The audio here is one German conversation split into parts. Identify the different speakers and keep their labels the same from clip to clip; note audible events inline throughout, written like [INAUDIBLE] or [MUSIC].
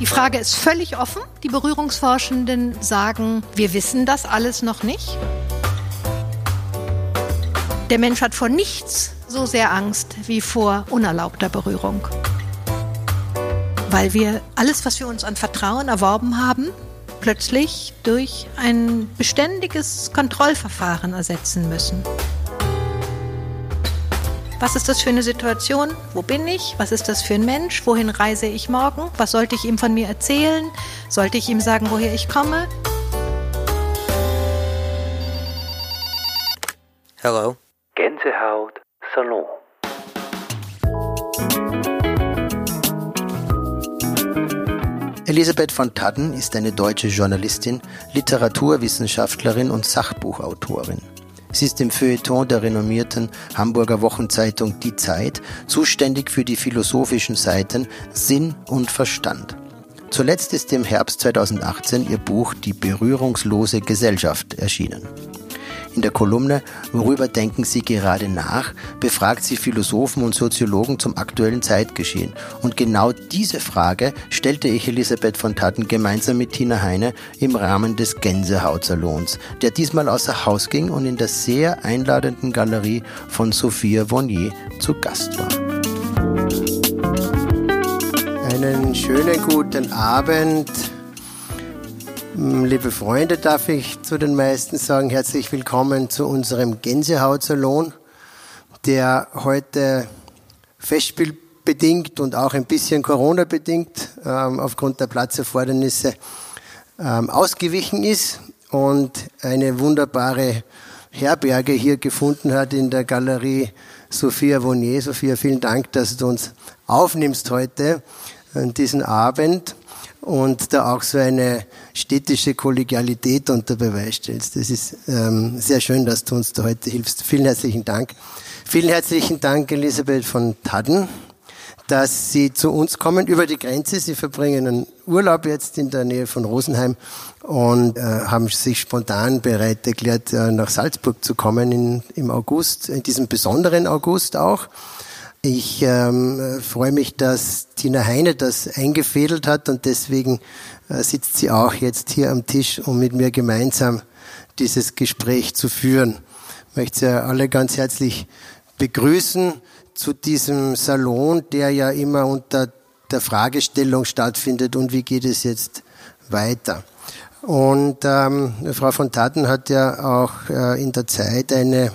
Speaker 1: Die Frage ist völlig offen. Die Berührungsforschenden sagen, wir wissen das alles noch nicht. Der Mensch hat vor nichts so sehr Angst wie vor unerlaubter Berührung. Weil wir alles, was wir uns an Vertrauen erworben haben, plötzlich durch ein beständiges Kontrollverfahren ersetzen müssen. Was ist das für eine Situation? Wo bin ich? Was ist das für ein Mensch? Wohin reise ich morgen? Was sollte ich ihm von mir erzählen? Sollte ich ihm sagen, woher ich komme?
Speaker 2: Hello. Gänsehaut Salon.
Speaker 3: Elisabeth von Tadden ist eine deutsche Journalistin, Literaturwissenschaftlerin und Sachbuchautorin. Sie ist im Feuilleton der renommierten Hamburger Wochenzeitung Die Zeit zuständig für die philosophischen Seiten Sinn und Verstand. Zuletzt ist im Herbst 2018 ihr Buch Die berührungslose Gesellschaft erschienen. In der Kolumne Worüber denken Sie gerade nach? befragt sie Philosophen und Soziologen zum aktuellen Zeitgeschehen. Und genau diese Frage stellte ich Elisabeth von Tatten gemeinsam mit Tina Heine im Rahmen des Gänsehautsalons, der diesmal außer Haus ging und in der sehr einladenden Galerie von Sophia Vonnier zu Gast war. Einen schönen guten Abend. Mm, liebe Freunde, darf ich zu den meisten sagen, herzlich willkommen zu unserem Gänsehautsalon, der heute festspielbedingt und auch ein bisschen Corona-bedingt ähm, aufgrund der Platzerfordernisse ähm, ausgewichen ist und eine wunderbare Herberge hier gefunden hat in der Galerie Sophia Vonnier. Sophia, vielen Dank, dass du uns aufnimmst heute an diesen Abend und da auch so eine städtische Kollegialität unter Beweis stellst. Das ist ähm, sehr schön, dass du uns da heute hilfst. Vielen herzlichen Dank. Vielen herzlichen Dank, Elisabeth von Tadden, dass Sie zu uns kommen über die Grenze. Sie verbringen einen Urlaub jetzt in der Nähe von Rosenheim und äh, haben sich spontan bereit erklärt, äh, nach Salzburg zu kommen in, im August, in diesem besonderen August auch. Ich ähm, freue mich, dass Tina Heine das eingefädelt hat und deswegen äh, sitzt sie auch jetzt hier am Tisch, um mit mir gemeinsam dieses Gespräch zu führen. Ich möchte Sie alle ganz herzlich begrüßen zu diesem Salon, der ja immer unter der Fragestellung stattfindet und wie geht es jetzt weiter. Und ähm, Frau von Taten hat ja auch äh, in der Zeit eine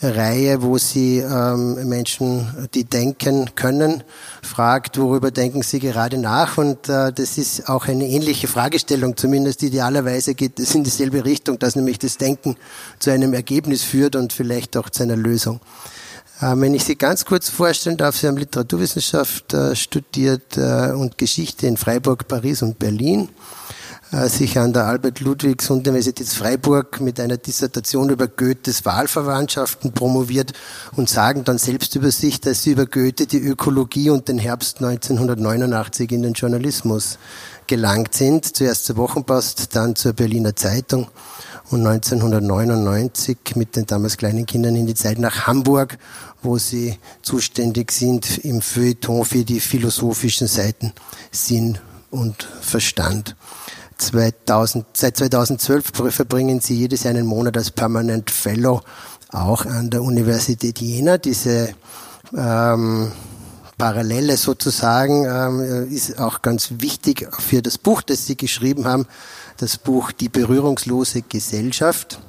Speaker 3: Reihe, wo sie ähm, Menschen, die denken können, fragt, worüber denken sie gerade nach. Und äh, das ist auch eine ähnliche Fragestellung, zumindest idealerweise geht es in dieselbe Richtung, dass nämlich das Denken zu einem Ergebnis führt und vielleicht auch zu einer Lösung. Äh, wenn ich Sie ganz kurz vorstellen darf, Sie haben Literaturwissenschaft äh, studiert äh, und Geschichte in Freiburg, Paris und Berlin sich an der Albert-Ludwigs-Universität Freiburg mit einer Dissertation über Goethes Wahlverwandtschaften promoviert und sagen dann selbst über sich, dass sie über Goethe die Ökologie und den Herbst 1989 in den Journalismus gelangt sind. Zuerst zur Wochenpost, dann zur Berliner Zeitung und 1999 mit den damals kleinen Kindern in die Zeit nach Hamburg, wo sie zuständig sind im Feuilleton für die philosophischen Seiten Sinn und Verstand. 2000, seit 2012 verbringen sie jedes Jahr einen Monat als Permanent Fellow auch an der Universität Jena. Diese ähm, Parallele sozusagen ähm, ist auch ganz wichtig für das Buch, das Sie geschrieben haben, das Buch Die berührungslose Gesellschaft.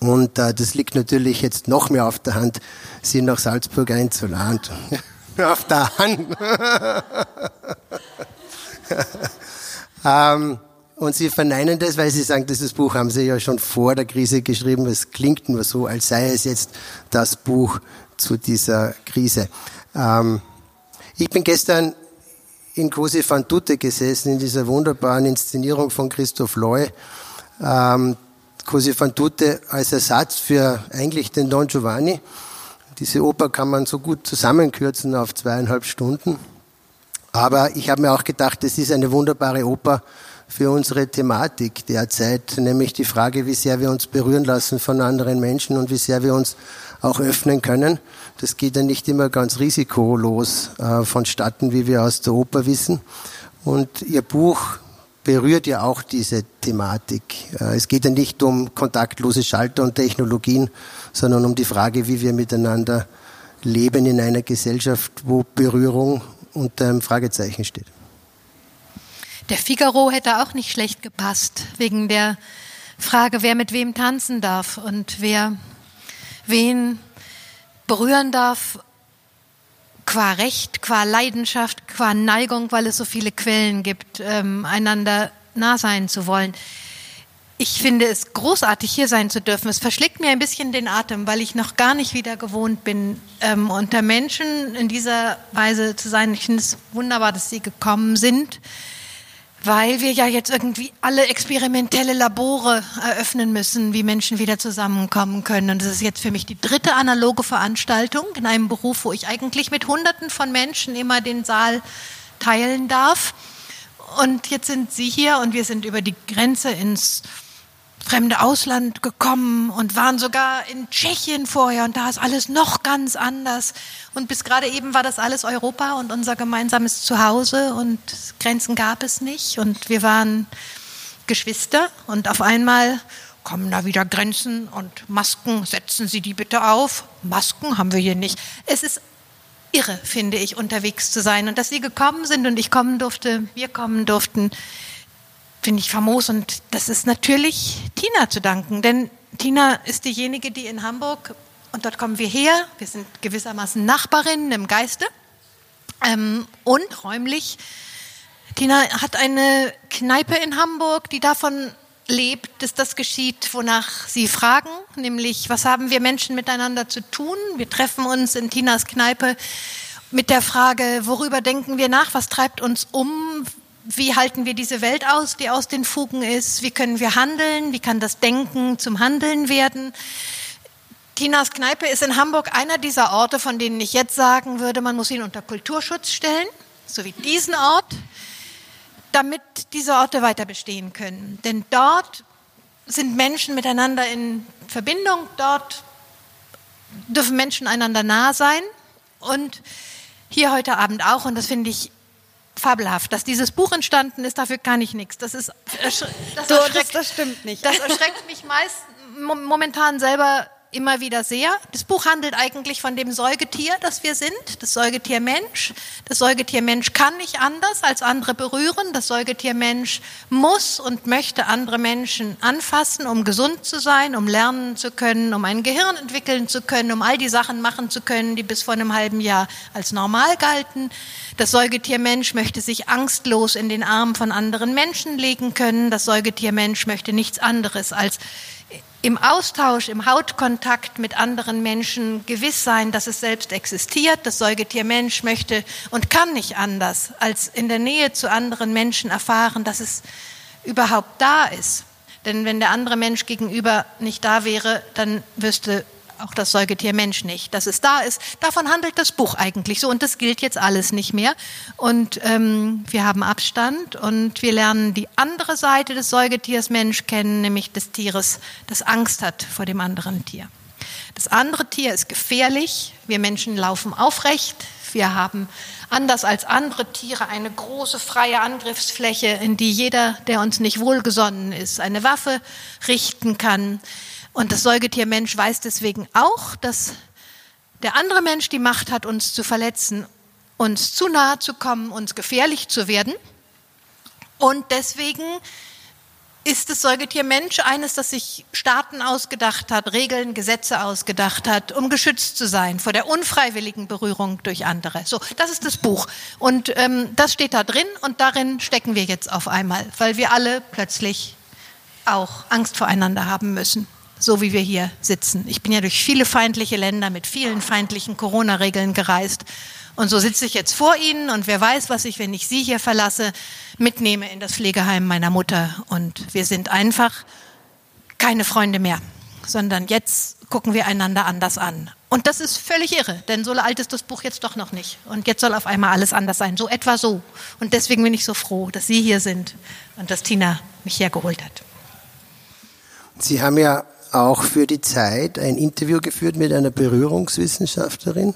Speaker 3: Und äh, das liegt natürlich jetzt noch mehr auf der Hand, Sie nach Salzburg einzuladen. [LAUGHS] auf der Hand. [LAUGHS] ähm, und Sie verneinen das, weil Sie sagen, dieses Buch haben Sie ja schon vor der Krise geschrieben. Es klingt nur so, als sei es jetzt das Buch zu dieser Krise. Ähm, ich bin gestern in Cosi van Tutte gesessen, in dieser wunderbaren Inszenierung von Christoph Loy. Ähm, Cosi van Tutte als Ersatz für eigentlich den Don Giovanni. Diese Oper kann man so gut zusammenkürzen auf zweieinhalb Stunden. Aber ich habe mir auch gedacht, es ist eine wunderbare Oper, für unsere Thematik derzeit, nämlich die Frage, wie sehr wir uns berühren lassen von anderen Menschen und wie sehr wir uns auch öffnen können. Das geht ja nicht immer ganz risikolos äh, vonstatten, wie wir aus der Oper wissen. Und Ihr Buch berührt ja auch diese Thematik. Äh, es geht ja nicht um kontaktlose Schalter und Technologien, sondern um die Frage, wie wir miteinander leben in einer Gesellschaft, wo Berührung unter einem Fragezeichen steht.
Speaker 1: Der Figaro hätte auch nicht schlecht gepasst, wegen der Frage, wer mit wem tanzen darf und wer wen berühren darf, qua Recht, qua Leidenschaft, qua Neigung, weil es so viele Quellen gibt, ähm, einander nah sein zu wollen. Ich finde es großartig, hier sein zu dürfen. Es verschlägt mir ein bisschen den Atem, weil ich noch gar nicht wieder gewohnt bin, ähm, unter Menschen in dieser Weise zu sein. Ich finde es wunderbar, dass Sie gekommen sind weil wir ja jetzt irgendwie alle experimentelle Labore eröffnen müssen, wie Menschen wieder zusammenkommen können. Und das ist jetzt für mich die dritte analoge Veranstaltung in einem Beruf, wo ich eigentlich mit Hunderten von Menschen immer den Saal teilen darf. Und jetzt sind Sie hier und wir sind über die Grenze ins fremde Ausland gekommen und waren sogar in Tschechien vorher und da ist alles noch ganz anders. Und bis gerade eben war das alles Europa und unser gemeinsames Zuhause und Grenzen gab es nicht und wir waren Geschwister und auf einmal kommen da wieder Grenzen und Masken, setzen Sie die bitte auf. Masken haben wir hier nicht. Es ist irre, finde ich, unterwegs zu sein und dass Sie gekommen sind und ich kommen durfte, wir kommen durften finde ich famos und das ist natürlich Tina zu danken, denn Tina ist diejenige, die in Hamburg, und dort kommen wir her, wir sind gewissermaßen Nachbarinnen im Geiste ähm, und räumlich. Tina hat eine Kneipe in Hamburg, die davon lebt, dass das geschieht, wonach Sie fragen, nämlich was haben wir Menschen miteinander zu tun? Wir treffen uns in Tinas Kneipe mit der Frage, worüber denken wir nach, was treibt uns um, wie halten wir diese Welt aus, die aus den Fugen ist? Wie können wir handeln? Wie kann das Denken zum Handeln werden? Tinas Kneipe ist in Hamburg einer dieser Orte, von denen ich jetzt sagen würde, man muss ihn unter Kulturschutz stellen, so wie diesen Ort, damit diese Orte weiter bestehen können. Denn dort sind Menschen miteinander in Verbindung, dort dürfen Menschen einander nah sein und hier heute Abend auch. Und das finde ich fabelhaft. Dass dieses Buch entstanden ist, dafür kann ich nichts. Das ist
Speaker 4: das, das, das stimmt nicht.
Speaker 1: Das erschreckt mich meist momentan selber immer wieder sehr. Das Buch handelt eigentlich von dem Säugetier, das wir sind, das Säugetier Mensch. Das Säugetier Mensch kann nicht anders als andere berühren. Das Säugetier Mensch muss und möchte andere Menschen anfassen, um gesund zu sein, um lernen zu können, um ein Gehirn entwickeln zu können, um all die Sachen machen zu können, die bis vor einem halben Jahr als normal galten. Das Säugetier Mensch möchte sich angstlos in den Arm von anderen Menschen legen können. Das Säugetier Mensch möchte nichts anderes als im Austausch, im Hautkontakt mit anderen Menschen gewiss sein, dass es selbst existiert. Das Säugetier Mensch möchte und kann nicht anders, als in der Nähe zu anderen Menschen erfahren, dass es überhaupt da ist. Denn wenn der andere Mensch gegenüber nicht da wäre, dann wüsste auch das Säugetier Mensch nicht, dass es da ist. Davon handelt das Buch eigentlich so und das gilt jetzt alles nicht mehr. Und ähm, wir haben Abstand und wir lernen die andere Seite des Säugetiers Mensch kennen, nämlich des Tieres, das Angst hat vor dem anderen Tier. Das andere Tier ist gefährlich. Wir Menschen laufen aufrecht. Wir haben anders als andere Tiere eine große freie Angriffsfläche, in die jeder, der uns nicht wohlgesonnen ist, eine Waffe richten kann. Und das Säugetier Mensch weiß deswegen auch, dass der andere Mensch die Macht hat, uns zu verletzen, uns zu nahe zu kommen, uns gefährlich zu werden. Und deswegen ist das Säugetier Mensch eines, das sich Staaten ausgedacht hat, Regeln, Gesetze ausgedacht hat, um geschützt zu sein vor der unfreiwilligen Berührung durch andere. So, das ist das Buch. Und ähm, das steht da drin und darin stecken wir jetzt auf einmal, weil wir alle plötzlich auch Angst voreinander haben müssen so wie wir hier sitzen. Ich bin ja durch viele feindliche Länder mit vielen feindlichen Corona-Regeln gereist. Und so sitze ich jetzt vor Ihnen und wer weiß, was ich, wenn ich Sie hier verlasse, mitnehme in das Pflegeheim meiner Mutter. Und wir sind einfach keine Freunde mehr, sondern jetzt gucken wir einander anders an. Und das ist völlig irre, denn so alt ist das Buch jetzt doch noch nicht. Und jetzt soll auf einmal alles anders sein, so etwa so. Und deswegen bin ich so froh, dass Sie hier sind und dass Tina mich hergeholt hat.
Speaker 3: Sie haben ja auch für die Zeit ein Interview geführt mit einer Berührungswissenschaftlerin.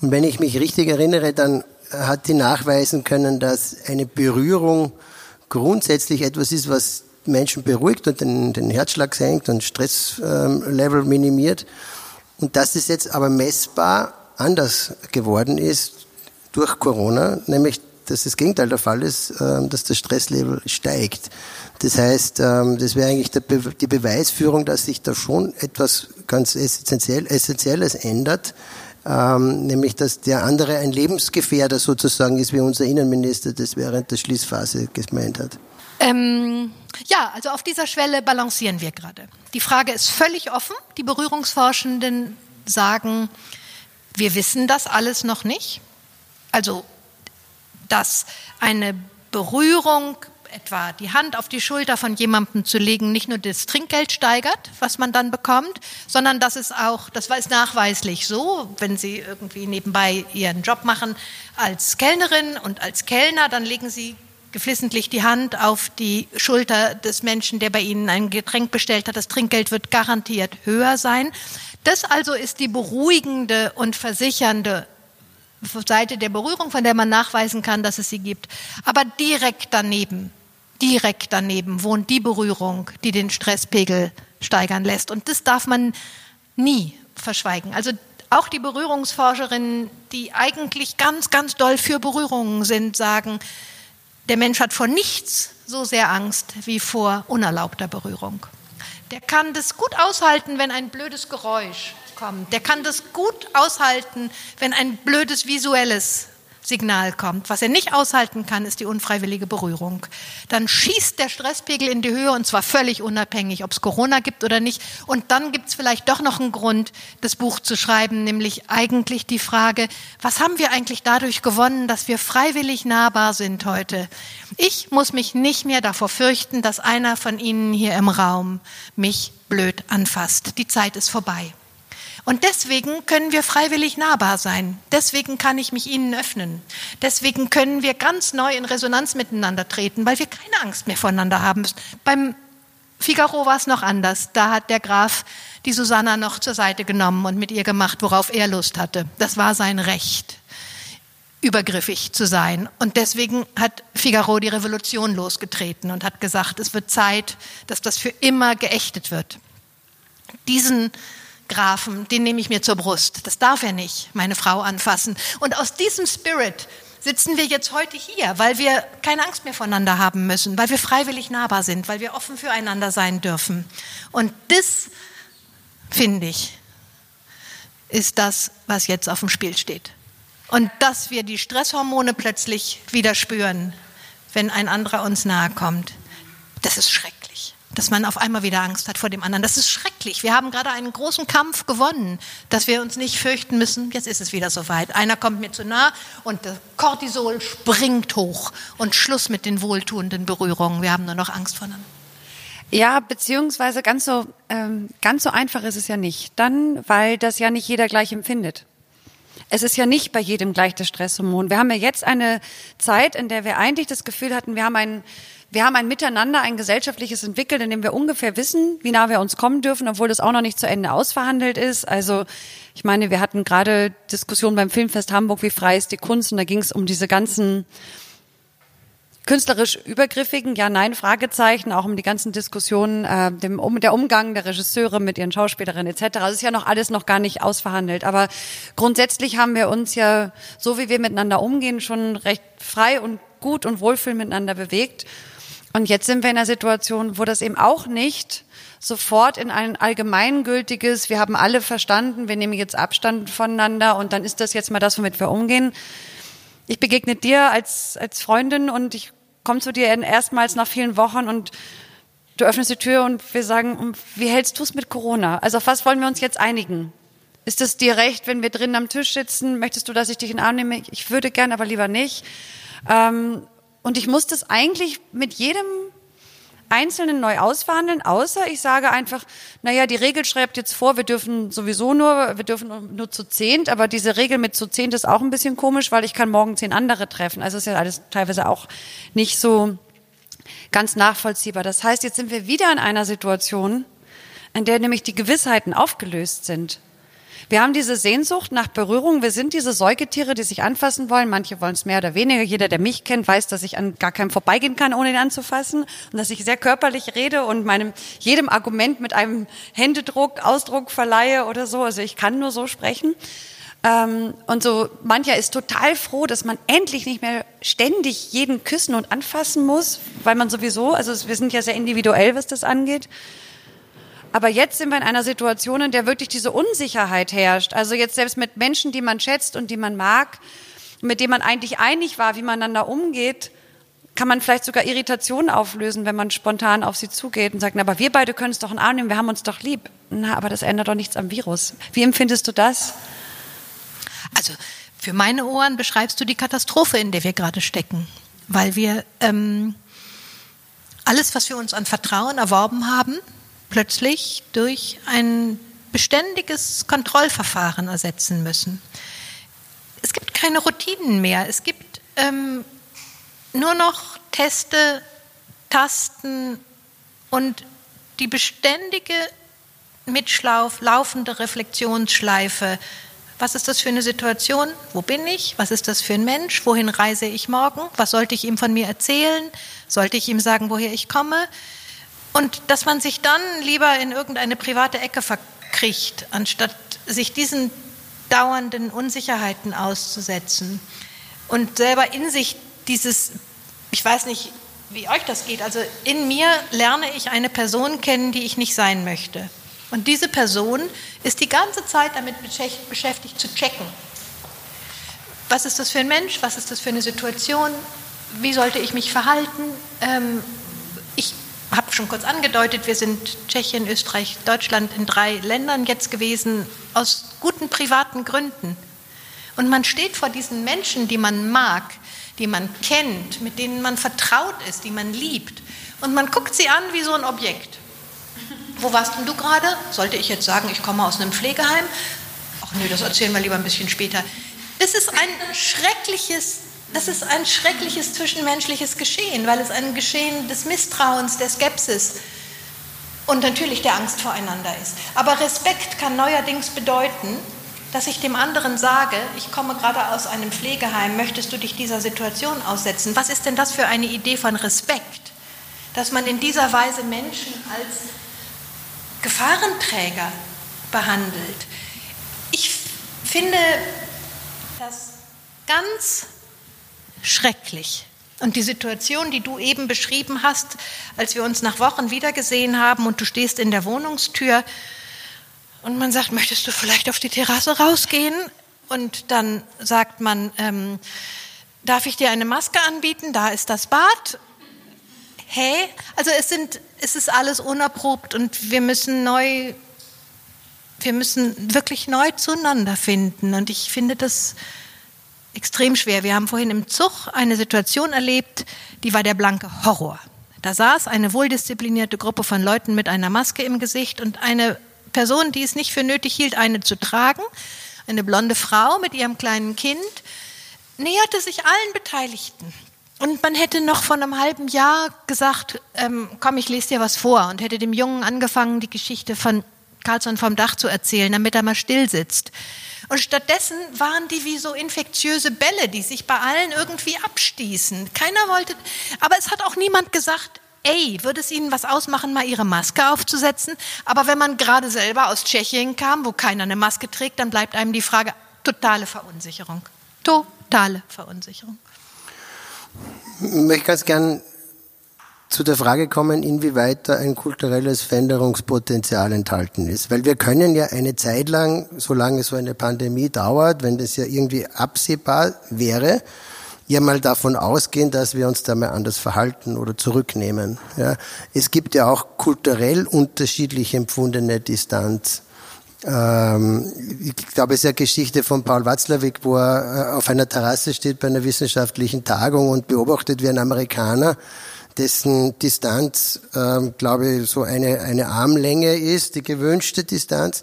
Speaker 3: Und wenn ich mich richtig erinnere, dann hat die nachweisen können, dass eine Berührung grundsätzlich etwas ist, was Menschen beruhigt und den, den Herzschlag senkt und Stresslevel minimiert. Und dass es jetzt aber messbar anders geworden ist durch Corona, nämlich dass das Gegenteil der Fall ist, ähm, dass das Stresslevel steigt. Das heißt, ähm, das wäre eigentlich die Beweisführung, dass sich da schon etwas ganz essentiell, Essentielles ändert, ähm, nämlich dass der andere ein Lebensgefährder sozusagen ist, wie unser Innenminister das während der Schließphase gemeint hat.
Speaker 1: Ähm, ja, also auf dieser Schwelle balancieren wir gerade. Die Frage ist völlig offen. Die Berührungsforschenden sagen, wir wissen das alles noch nicht. Also, dass eine Berührung, etwa die Hand auf die Schulter von jemandem zu legen, nicht nur das Trinkgeld steigert, was man dann bekommt, sondern dass es auch, das ist nachweislich so, wenn Sie irgendwie nebenbei Ihren Job machen als Kellnerin und als Kellner, dann legen Sie geflissentlich die Hand auf die Schulter des Menschen, der bei Ihnen ein Getränk bestellt hat. Das Trinkgeld wird garantiert höher sein. Das also ist die beruhigende und versichernde Seite der Berührung, von der man nachweisen kann, dass es sie gibt. Aber direkt daneben, direkt daneben wohnt die Berührung, die den Stresspegel steigern lässt. Und das darf man nie verschweigen. Also auch die Berührungsforscherinnen, die eigentlich ganz, ganz doll für Berührungen sind, sagen, der Mensch hat vor nichts so sehr Angst wie vor unerlaubter Berührung. Der kann das gut aushalten, wenn ein blödes Geräusch kommt. Der kann das gut aushalten, wenn ein blödes visuelles Signal kommt. Was er nicht aushalten kann, ist die unfreiwillige Berührung. Dann schießt der Stresspegel in die Höhe und zwar völlig unabhängig, ob es Corona gibt oder nicht. Und dann gibt es vielleicht doch noch einen Grund, das Buch zu schreiben, nämlich eigentlich die Frage, was haben wir eigentlich dadurch gewonnen, dass wir freiwillig nahbar sind heute? Ich muss mich nicht mehr davor fürchten, dass einer von Ihnen hier im Raum mich blöd anfasst. Die Zeit ist vorbei. Und deswegen können wir freiwillig nahbar sein. Deswegen kann ich mich ihnen öffnen. Deswegen können wir ganz neu in Resonanz miteinander treten, weil wir keine Angst mehr voneinander haben. Beim Figaro war es noch anders. Da hat der Graf die Susanna noch zur Seite genommen und mit ihr gemacht, worauf er Lust hatte. Das war sein Recht, übergriffig zu sein. Und deswegen hat Figaro die Revolution losgetreten und hat gesagt, es wird Zeit, dass das für immer geächtet wird. Diesen Grafen, den nehme ich mir zur Brust. Das darf er nicht, meine Frau anfassen. Und aus diesem Spirit sitzen wir jetzt heute hier, weil wir keine Angst mehr voneinander haben müssen, weil wir freiwillig nahbar sind, weil wir offen füreinander sein dürfen. Und das, finde ich, ist das, was jetzt auf dem Spiel steht. Und dass wir die Stresshormone plötzlich wieder spüren, wenn ein anderer uns nahe kommt, das ist schrecklich dass man auf einmal wieder Angst hat vor dem anderen. Das ist schrecklich. Wir haben gerade einen großen Kampf gewonnen, dass wir uns nicht fürchten müssen. Jetzt ist es wieder soweit. Einer kommt mir zu nah und das Cortisol springt hoch und Schluss mit den wohltuenden Berührungen. Wir haben nur noch Angst voneinander.
Speaker 4: Ja, beziehungsweise ganz so, ähm, ganz so einfach ist es ja nicht. Dann, weil das ja nicht jeder gleich empfindet. Es ist ja nicht bei jedem gleich das Stresshormon. Wir haben ja jetzt eine Zeit, in der wir eigentlich das Gefühl hatten, wir haben einen wir haben ein Miteinander, ein gesellschaftliches entwickelt, in dem wir ungefähr wissen, wie nah wir uns kommen dürfen, obwohl das auch noch nicht zu Ende ausverhandelt ist. Also ich meine, wir hatten gerade Diskussionen beim Filmfest Hamburg, wie frei ist die Kunst, und da ging es um diese ganzen künstlerisch übergriffigen, ja, nein, Fragezeichen, auch um die ganzen Diskussionen, äh, dem, um, der Umgang der Regisseure mit ihren Schauspielerinnen etc. Das ist ja noch alles noch gar nicht ausverhandelt. Aber grundsätzlich haben wir uns ja, so wie wir miteinander umgehen, schon recht frei und gut und wohlfühl miteinander bewegt. Und jetzt sind wir in einer Situation, wo das eben auch nicht sofort in ein allgemeingültiges, wir haben alle verstanden, wir nehmen jetzt Abstand voneinander und dann ist das jetzt mal das, womit wir umgehen. Ich begegne dir als, als Freundin und ich komme zu dir erstmals nach vielen Wochen und du öffnest die Tür und wir sagen, wie hältst du es mit Corona? Also auf was wollen wir uns jetzt einigen? Ist es dir recht, wenn wir drinnen am Tisch sitzen? Möchtest du, dass ich dich in den Arm nehme? Ich würde gern, aber lieber nicht. Ähm, und ich muss das eigentlich mit jedem Einzelnen neu ausverhandeln, außer ich sage einfach, naja, die Regel schreibt jetzt vor, wir dürfen sowieso nur, wir dürfen nur zu zehnt, aber diese Regel mit zu zehnt ist auch ein bisschen komisch, weil ich kann morgen zehn andere treffen. Also ist ja alles teilweise auch nicht so ganz nachvollziehbar. Das heißt, jetzt sind wir wieder in einer Situation, in der nämlich die Gewissheiten aufgelöst sind. Wir haben diese Sehnsucht nach Berührung. Wir sind diese Säugetiere, die sich anfassen wollen. Manche wollen es mehr oder weniger. Jeder, der mich kennt, weiß, dass ich an gar keinem vorbeigehen kann, ohne ihn anzufassen. Und dass ich sehr körperlich rede und meinem, jedem Argument mit einem Händedruck, Ausdruck verleihe oder so. Also ich kann nur so sprechen. Ähm, und so mancher ist total froh, dass man endlich nicht mehr ständig jeden küssen und anfassen muss, weil man sowieso, also wir sind ja sehr individuell, was das angeht. Aber jetzt sind wir in einer Situation, in der wirklich diese Unsicherheit herrscht. Also jetzt selbst mit Menschen, die man schätzt und die man mag, mit denen man eigentlich einig war, wie man einander umgeht, kann man vielleicht sogar Irritationen auflösen, wenn man spontan auf sie zugeht und sagt, na, aber wir beide können es doch in Arm nehmen, wir haben uns doch lieb. Na, aber das ändert doch nichts am Virus. Wie empfindest du das?
Speaker 1: Also für meine Ohren beschreibst du die Katastrophe, in der wir gerade stecken, weil wir ähm, alles, was wir uns an Vertrauen erworben haben, plötzlich durch ein beständiges Kontrollverfahren ersetzen müssen. Es gibt keine Routinen mehr. Es gibt ähm, nur noch Teste, Tasten und die beständige Mitschlauf, laufende Reflexionsschleife was ist das für eine Situation? Wo bin ich? Was ist das für ein Mensch? Wohin reise ich morgen? Was sollte ich ihm von mir erzählen? Sollte ich ihm sagen, woher ich komme? Und dass man sich dann lieber in irgendeine private Ecke verkriecht, anstatt sich diesen dauernden Unsicherheiten auszusetzen und selber in sich dieses, ich weiß nicht, wie euch das geht, also in mir lerne ich eine Person kennen, die ich nicht sein möchte. Und diese Person ist die ganze Zeit damit beschäftigt zu checken. Was ist das für ein Mensch? Was ist das für eine Situation? Wie sollte ich mich verhalten? Ähm, habe schon kurz angedeutet, wir sind Tschechien, Österreich, Deutschland in drei Ländern jetzt gewesen, aus guten privaten Gründen. Und man steht vor diesen Menschen, die man mag, die man kennt, mit denen man vertraut ist, die man liebt. Und man guckt sie an wie so ein Objekt. Wo warst denn du gerade? Sollte ich jetzt sagen, ich komme aus einem Pflegeheim? Ach nö, das erzählen wir lieber ein bisschen später. Es ist ein schreckliches, das ist ein schreckliches zwischenmenschliches Geschehen, weil es ein Geschehen des Misstrauens, der Skepsis und natürlich der Angst voreinander ist. Aber Respekt kann neuerdings bedeuten, dass ich dem anderen sage, ich komme gerade aus einem Pflegeheim, möchtest du dich dieser Situation aussetzen? Was ist denn das für eine Idee von Respekt? Dass man in dieser Weise Menschen als Gefahrenträger behandelt. Ich finde das ganz schrecklich. Und die Situation, die du eben beschrieben hast, als wir uns nach Wochen wiedergesehen haben und du stehst in der Wohnungstür und man sagt, möchtest du vielleicht auf die Terrasse rausgehen? Und dann sagt man, ähm, darf ich dir eine Maske anbieten? Da ist das Bad hey, also es sind, es ist alles unerprobt und wir müssen neu, wir müssen wirklich neu zueinander finden. Und ich finde das extrem schwer. Wir haben vorhin im Zug eine Situation erlebt, die war der blanke Horror. Da saß eine wohldisziplinierte Gruppe von Leuten mit einer Maske im Gesicht und eine Person, die es nicht für nötig hielt, eine zu tragen, eine blonde Frau mit ihrem kleinen Kind, näherte sich allen Beteiligten. Und man hätte noch vor einem halben Jahr gesagt, ähm, komm, ich lese dir was vor und hätte dem Jungen angefangen, die Geschichte von Carlson vom Dach zu erzählen, damit er mal still sitzt. Und stattdessen waren die wie so infektiöse Bälle, die sich bei allen irgendwie abstießen. Keiner wollte, aber es hat auch niemand gesagt, ey, würde es Ihnen was ausmachen, mal Ihre Maske aufzusetzen? Aber wenn man gerade selber aus Tschechien kam, wo keiner eine Maske trägt, dann bleibt einem die Frage, totale Verunsicherung. Totale Verunsicherung.
Speaker 3: Ich möchte ganz gern zu der Frage kommen, inwieweit da ein kulturelles Veränderungspotenzial enthalten ist. Weil wir können ja eine Zeit lang, solange so eine Pandemie dauert, wenn das ja irgendwie absehbar wäre, ja mal davon ausgehen, dass wir uns da mal anders verhalten oder zurücknehmen. Ja. Es gibt ja auch kulturell unterschiedlich empfundene Distanz. Ähm, ich glaube, es ist eine Geschichte von Paul Watzlawick, wo er äh, auf einer Terrasse steht bei einer wissenschaftlichen Tagung und beobachtet, wie ein Amerikaner, dessen Distanz, ähm, glaube ich, so eine, eine Armlänge ist, die gewünschte Distanz,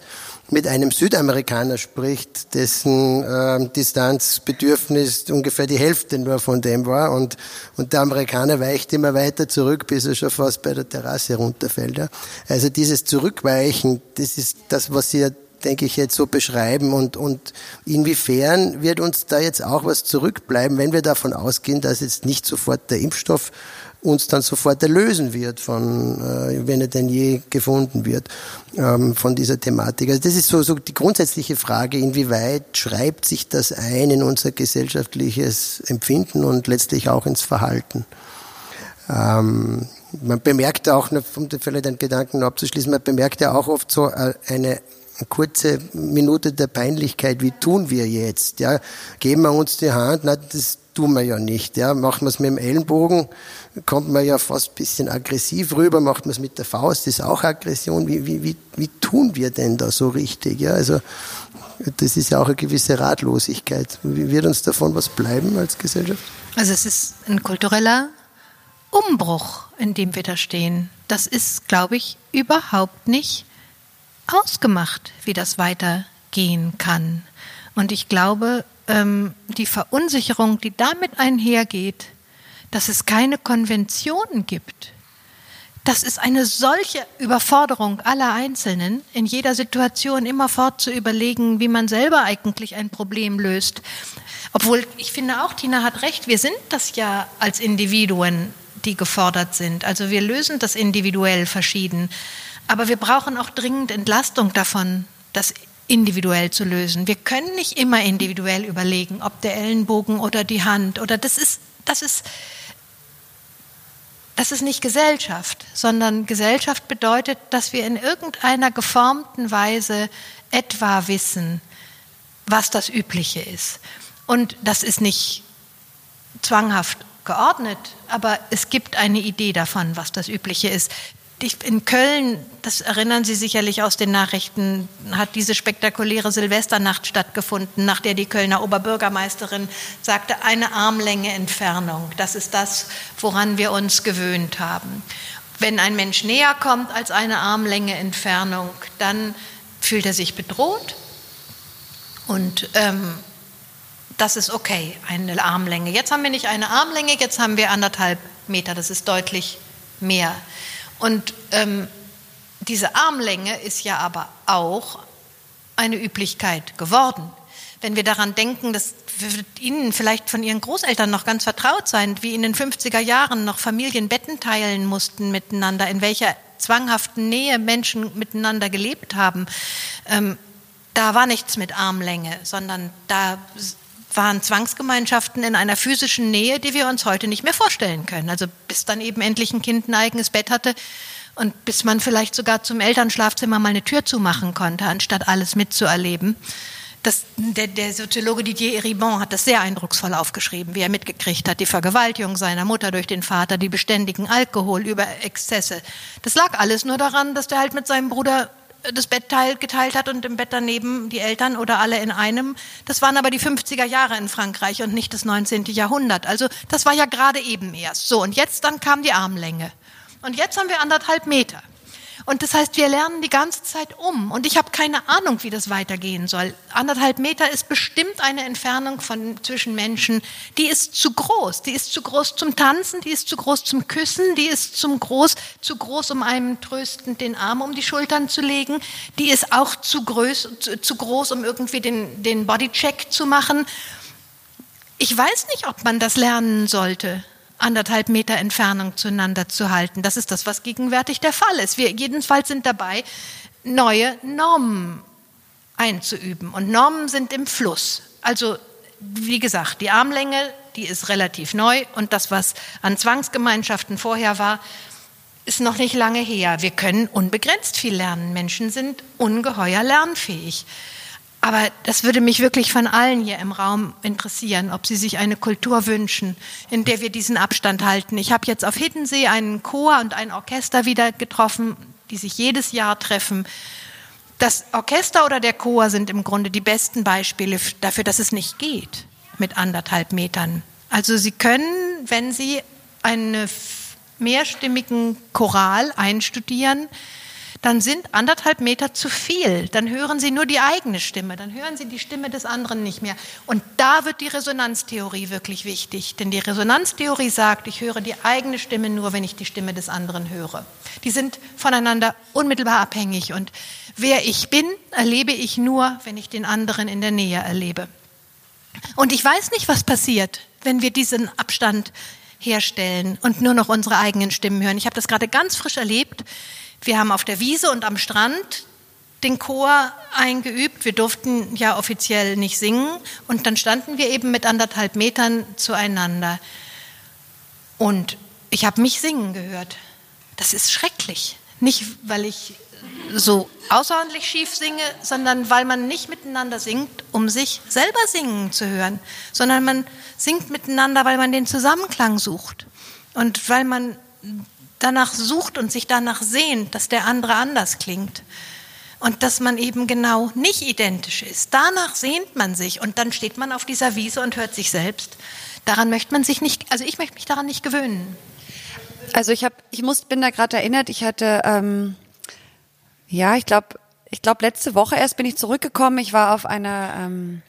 Speaker 3: mit einem Südamerikaner spricht, dessen äh, Distanzbedürfnis ungefähr die Hälfte nur von dem war und, und der Amerikaner weicht immer weiter zurück, bis er schon fast bei der Terrasse runterfällt. Ja. Also dieses Zurückweichen, das ist das, was Sie ja denke ich, jetzt so beschreiben und, und inwiefern wird uns da jetzt auch was zurückbleiben, wenn wir davon ausgehen, dass jetzt nicht sofort der Impfstoff uns dann sofort erlösen wird von, äh, wenn er denn je gefunden wird, ähm, von dieser Thematik. Also das ist so, so die grundsätzliche Frage, inwieweit schreibt sich das ein in unser gesellschaftliches Empfinden und letztlich auch ins Verhalten. Ähm, man bemerkt auch, um vielleicht einen Gedanken abzuschließen, man bemerkt ja auch oft so äh, eine kurze Minute der Peinlichkeit, wie tun wir jetzt? Ja, geben wir uns die Hand? Na, das tun wir ja nicht. Ja, machen wir es mit dem Ellenbogen, kommt man ja fast ein bisschen aggressiv rüber, macht man es mit der Faust, ist auch Aggression. Wie, wie, wie, wie tun wir denn da so richtig? Ja, also das ist ja auch eine gewisse Ratlosigkeit. Wie wird uns davon was bleiben als Gesellschaft?
Speaker 1: Also es ist ein kultureller Umbruch, in dem wir da stehen. Das ist, glaube ich, überhaupt nicht ausgemacht, wie das weitergehen kann. Und ich glaube, ähm, die Verunsicherung, die damit einhergeht, dass es keine Konventionen gibt, das ist eine solche Überforderung aller Einzelnen, in jeder Situation immerfort zu überlegen, wie man selber eigentlich ein Problem löst. Obwohl, ich finde auch, Tina hat recht, wir sind das ja als Individuen, die gefordert sind. Also wir lösen das individuell verschieden. Aber wir brauchen auch dringend Entlastung davon, das individuell zu lösen. Wir können nicht immer individuell überlegen, ob der Ellenbogen oder die Hand oder das ist, das ist, das ist nicht Gesellschaft, sondern Gesellschaft bedeutet, dass wir in irgendeiner geformten Weise etwa wissen, was das Übliche ist. Und das ist nicht zwanghaft geordnet, aber es gibt eine Idee davon, was das Übliche ist in Köln, das erinnern Sie sicherlich aus den Nachrichten, hat diese spektakuläre Silvesternacht stattgefunden, nach der die Kölner Oberbürgermeisterin sagte, eine Armlänge Entfernung. Das ist das, woran wir uns gewöhnt haben. Wenn ein Mensch näher kommt als eine Armlänge Entfernung, dann fühlt er sich bedroht und ähm, das ist okay, eine Armlänge. Jetzt haben wir nicht eine Armlänge, jetzt haben wir anderthalb Meter, das ist deutlich mehr. Und ähm, diese Armlänge ist ja aber auch eine Üblichkeit geworden. Wenn wir daran denken, das wird Ihnen vielleicht von Ihren Großeltern noch ganz vertraut sein, wie in den 50er Jahren noch Familien Betten teilen mussten miteinander, in welcher zwanghaften Nähe Menschen miteinander gelebt haben. Ähm, da war nichts mit Armlänge, sondern da waren Zwangsgemeinschaften in einer physischen Nähe, die wir uns heute nicht mehr vorstellen können. Also bis dann eben endlich ein Kind ein eigenes Bett hatte und bis man vielleicht sogar zum Elternschlafzimmer mal eine Tür zumachen konnte, anstatt alles mitzuerleben. Das, der, der, Soziologe Didier Eribon hat das sehr eindrucksvoll aufgeschrieben, wie er mitgekriegt hat, die Vergewaltigung seiner Mutter durch den Vater, die beständigen Alkoholüberexzesse. Das lag alles nur daran, dass der halt mit seinem Bruder das Bett teil, geteilt hat und im Bett daneben die Eltern oder alle in einem. Das waren aber die 50er Jahre in Frankreich und nicht das 19. Jahrhundert. Also das war ja gerade eben erst. So, und jetzt dann kam die Armlänge. Und jetzt haben wir anderthalb Meter. Und das heißt, wir lernen die ganze Zeit um. Und ich habe keine Ahnung, wie das weitergehen soll. Anderthalb Meter ist bestimmt eine Entfernung von zwischen Menschen, die ist zu groß. Die ist zu groß zum Tanzen, die ist zu groß zum Küssen, die ist zum groß, zu groß, um einem tröstend den Arm um die Schultern zu legen. Die ist auch zu groß, zu, zu groß, um irgendwie den, den Bodycheck zu machen. Ich weiß nicht, ob man das lernen sollte anderthalb Meter Entfernung zueinander zu halten. Das ist das, was gegenwärtig der Fall ist. Wir jedenfalls sind dabei, neue Normen einzuüben. Und Normen sind im Fluss. Also, wie gesagt, die Armlänge, die ist relativ neu und das, was an Zwangsgemeinschaften vorher war, ist noch nicht lange her. Wir können unbegrenzt viel lernen. Menschen sind ungeheuer lernfähig. Aber das würde mich wirklich von allen hier im Raum interessieren, ob Sie sich eine Kultur wünschen, in der wir diesen Abstand halten. Ich habe jetzt auf Hiddensee einen Chor und ein Orchester wieder getroffen, die sich jedes Jahr treffen. Das Orchester oder der Chor sind im Grunde die besten Beispiele dafür, dass es nicht geht mit anderthalb Metern. Also Sie können, wenn Sie einen mehrstimmigen Choral einstudieren, dann sind anderthalb Meter zu viel. Dann hören Sie nur die eigene Stimme, dann hören Sie die Stimme des anderen nicht mehr. Und da wird die Resonanztheorie wirklich wichtig, denn die Resonanztheorie sagt, ich höre die eigene Stimme nur, wenn ich die Stimme des anderen höre. Die sind voneinander unmittelbar abhängig und wer ich bin, erlebe ich nur, wenn ich den anderen in der Nähe erlebe. Und ich weiß nicht, was passiert, wenn wir diesen Abstand herstellen und nur noch unsere eigenen Stimmen hören. Ich habe das gerade ganz frisch erlebt. Wir haben auf der Wiese und am Strand den Chor eingeübt. Wir durften ja offiziell nicht singen und dann standen wir eben mit anderthalb Metern zueinander. Und ich habe mich singen gehört. Das ist schrecklich. Nicht, weil ich so außerordentlich schief singe, sondern weil man nicht miteinander singt, um sich selber singen zu hören, sondern man singt miteinander, weil man den Zusammenklang sucht und weil man danach sucht und sich danach sehnt, dass der andere anders klingt und dass man eben genau nicht identisch ist. Danach sehnt man sich und dann steht man auf dieser Wiese und hört sich selbst. Daran möchte man sich nicht, also ich möchte mich daran nicht gewöhnen.
Speaker 4: Also ich habe, ich muss, bin da gerade erinnert, ich hatte ähm ja, ich glaube, ich glaube, letzte Woche erst bin ich zurückgekommen. Ich war auf einer ähm,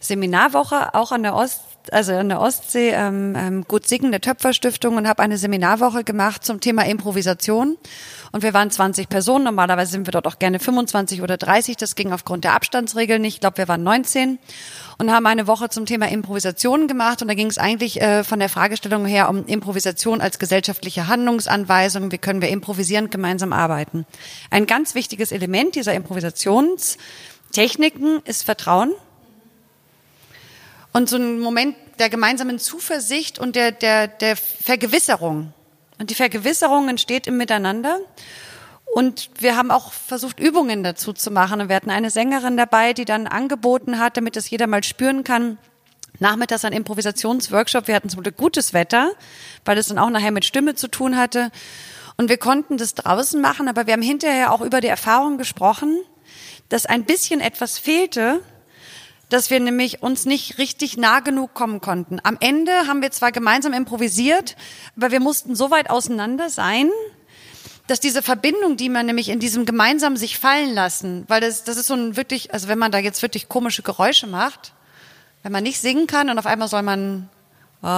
Speaker 4: Seminarwoche, auch an der Ost, also an der Ostsee, ähm, ähm, Gut Singen der Töpferstiftung und habe eine Seminarwoche gemacht zum Thema Improvisation. Und wir waren 20 Personen. Normalerweise sind wir dort auch gerne 25 oder 30. Das ging aufgrund der Abstandsregeln nicht. Ich glaube, wir waren 19 und haben eine Woche zum Thema Improvisation gemacht. Und da ging es eigentlich äh, von der Fragestellung her um Improvisation als gesellschaftliche Handlungsanweisung. Wie können wir improvisierend gemeinsam arbeiten? Ein ganz wichtiges Element dieser Improvisationstechniken ist Vertrauen. Und so ein Moment der gemeinsamen Zuversicht und der, der, der Vergewisserung. Und die Vergewisserung entsteht im Miteinander. Und wir haben auch versucht, Übungen dazu zu machen. Und wir hatten eine Sängerin dabei, die dann angeboten hat, damit das jeder mal spüren kann, nachmittags ein Improvisationsworkshop. Wir hatten zum Glück gutes Wetter, weil es dann auch nachher mit Stimme zu tun hatte. Und wir konnten das draußen machen, aber wir haben hinterher auch über die Erfahrung gesprochen, dass ein bisschen etwas fehlte, dass wir nämlich uns nicht richtig nah genug kommen konnten. Am Ende haben wir zwar gemeinsam improvisiert, aber wir mussten so weit auseinander sein, dass diese Verbindung, die man nämlich in diesem gemeinsam sich fallen lassen, weil das, das ist so ein wirklich, also wenn man da jetzt wirklich komische Geräusche macht, wenn man nicht singen kann und auf einmal soll man ah,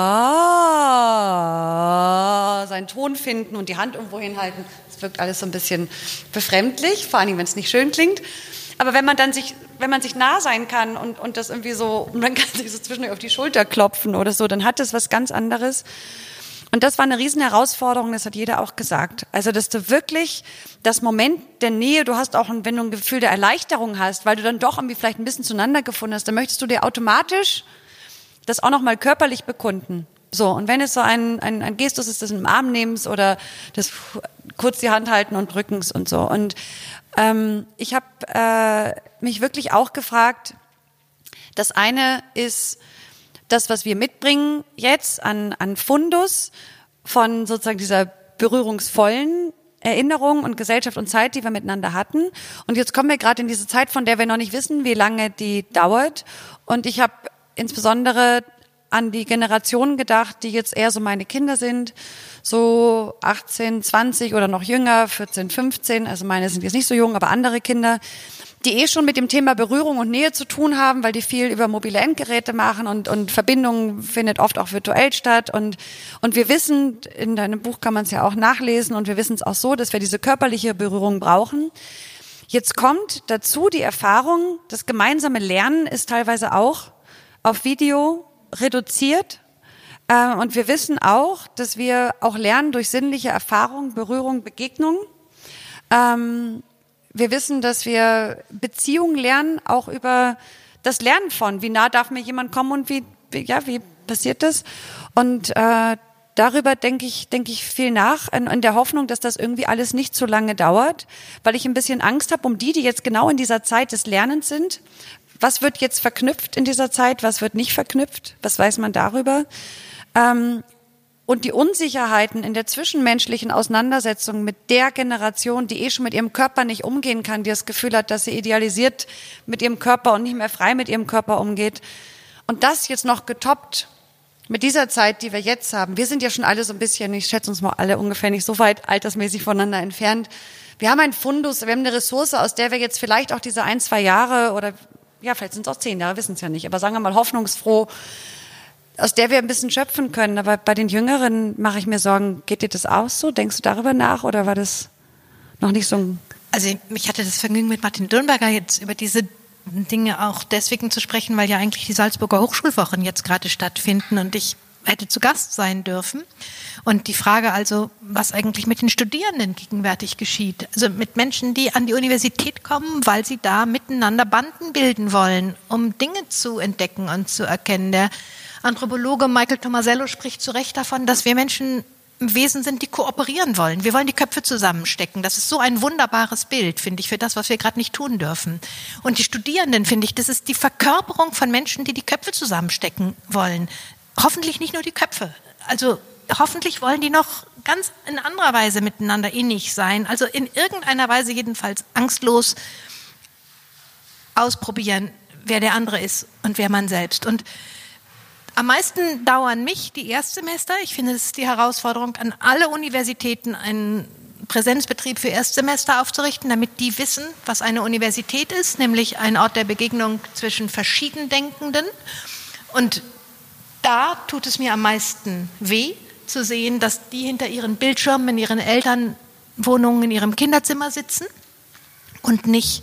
Speaker 4: seinen Ton finden und die Hand irgendwo hinhalten, das wirkt alles so ein bisschen befremdlich, vor allem wenn es nicht schön klingt. Aber wenn man dann sich, wenn man sich nah sein kann und, und das irgendwie so, und [LAUGHS] man kann sich so zwischendurch auf die Schulter klopfen oder so, dann hat das was ganz anderes. Und das war eine riesen Herausforderung, das hat jeder auch gesagt. Also, dass du wirklich das Moment der Nähe, du hast auch, wenn du ein Gefühl der Erleichterung hast, weil du dann doch irgendwie vielleicht ein bisschen zueinander gefunden hast, dann möchtest du dir automatisch das auch nochmal körperlich bekunden. So, und wenn es so ein, ein, ein Gestus ist, das im Arm nehmens oder das kurz die Hand halten und drückens und so. Und ähm, ich habe äh, mich wirklich auch gefragt, das eine ist, das, was wir mitbringen jetzt an, an Fundus von sozusagen dieser berührungsvollen Erinnerung und Gesellschaft und Zeit, die wir miteinander hatten. Und jetzt kommen wir gerade in diese Zeit, von der wir noch nicht wissen, wie lange die dauert. Und ich habe insbesondere an die Generationen gedacht, die jetzt eher so meine Kinder sind, so 18, 20 oder noch jünger, 14, 15. Also meine sind jetzt nicht so jung, aber andere Kinder, die eh schon mit dem Thema Berührung und Nähe zu tun haben, weil die viel über mobile Endgeräte machen und, und Verbindung findet oft auch virtuell statt. Und, und wir wissen, in deinem Buch kann man es ja auch nachlesen und wir wissen es auch so, dass wir diese körperliche Berührung brauchen. Jetzt kommt dazu die Erfahrung, das gemeinsame Lernen ist teilweise auch auf Video reduziert. Äh, und wir wissen auch, dass wir auch lernen durch sinnliche Erfahrung, Berührung, Begegnung. Ähm, wir wissen, dass wir Beziehungen lernen, auch über das Lernen von, wie nah darf mir jemand kommen und wie, ja, wie passiert das? Und äh, darüber denke ich, denke ich viel nach, in, der Hoffnung, dass das irgendwie alles nicht so lange dauert, weil ich ein bisschen Angst habe um die, die jetzt genau in dieser Zeit des Lernens sind. Was wird jetzt verknüpft in dieser Zeit? Was wird nicht verknüpft? Was weiß man darüber? Ähm, und die Unsicherheiten in der zwischenmenschlichen Auseinandersetzung mit der Generation, die eh schon mit ihrem Körper nicht umgehen kann, die das Gefühl hat, dass sie idealisiert mit ihrem Körper und nicht mehr frei mit ihrem Körper umgeht. Und das jetzt noch getoppt mit dieser Zeit, die wir jetzt haben. Wir sind ja schon alle so ein bisschen, ich schätze uns mal alle ungefähr nicht so weit altersmäßig voneinander entfernt. wir haben ein Fundus, wir haben eine Ressource, aus der wir jetzt vielleicht auch diese ein, zwei Jahre oder ja, vielleicht sind es auch zehn Jahre, wissen es ja nicht, aber sagen wir mal hoffnungsfroh, aus der wir ein bisschen schöpfen können. Aber bei den Jüngeren mache ich mir Sorgen, geht dir das auch so? Denkst du darüber nach oder war das noch nicht so ein...
Speaker 1: Also ich hatte das Vergnügen mit Martin Dürnberger jetzt über diese Dinge auch deswegen zu sprechen, weil ja eigentlich die Salzburger Hochschulwochen jetzt gerade stattfinden und ich hätte zu Gast sein dürfen. Und die Frage also, was eigentlich mit den Studierenden gegenwärtig geschieht. Also mit Menschen, die an die Universität kommen, weil sie da miteinander Banden bilden wollen, um Dinge zu entdecken und zu erkennen. Der Anthropologe Michael Tomasello spricht zu Recht davon, dass wir Menschen im Wesen sind, die kooperieren wollen. Wir wollen die Köpfe zusammenstecken. Das ist so ein wunderbares Bild, finde ich, für das, was wir gerade nicht tun dürfen. Und die Studierenden, finde ich, das ist die Verkörperung von Menschen, die die Köpfe zusammenstecken wollen. Hoffentlich nicht nur die Köpfe. Also hoffentlich wollen die noch ganz in anderer Weise miteinander innig sein. Also in irgendeiner Weise jedenfalls angstlos ausprobieren, wer der andere ist und wer man selbst. Und am meisten dauern mich die Erstsemester. Ich finde, es ist die Herausforderung an alle Universitäten, einen Präsenzbetrieb für Erstsemester aufzurichten, damit die wissen, was eine Universität ist, nämlich ein Ort der Begegnung zwischen Verschiedendenkenden. Und da tut es mir am meisten weh, zu sehen, dass die hinter ihren Bildschirmen in ihren Elternwohnungen, in ihrem Kinderzimmer sitzen und nicht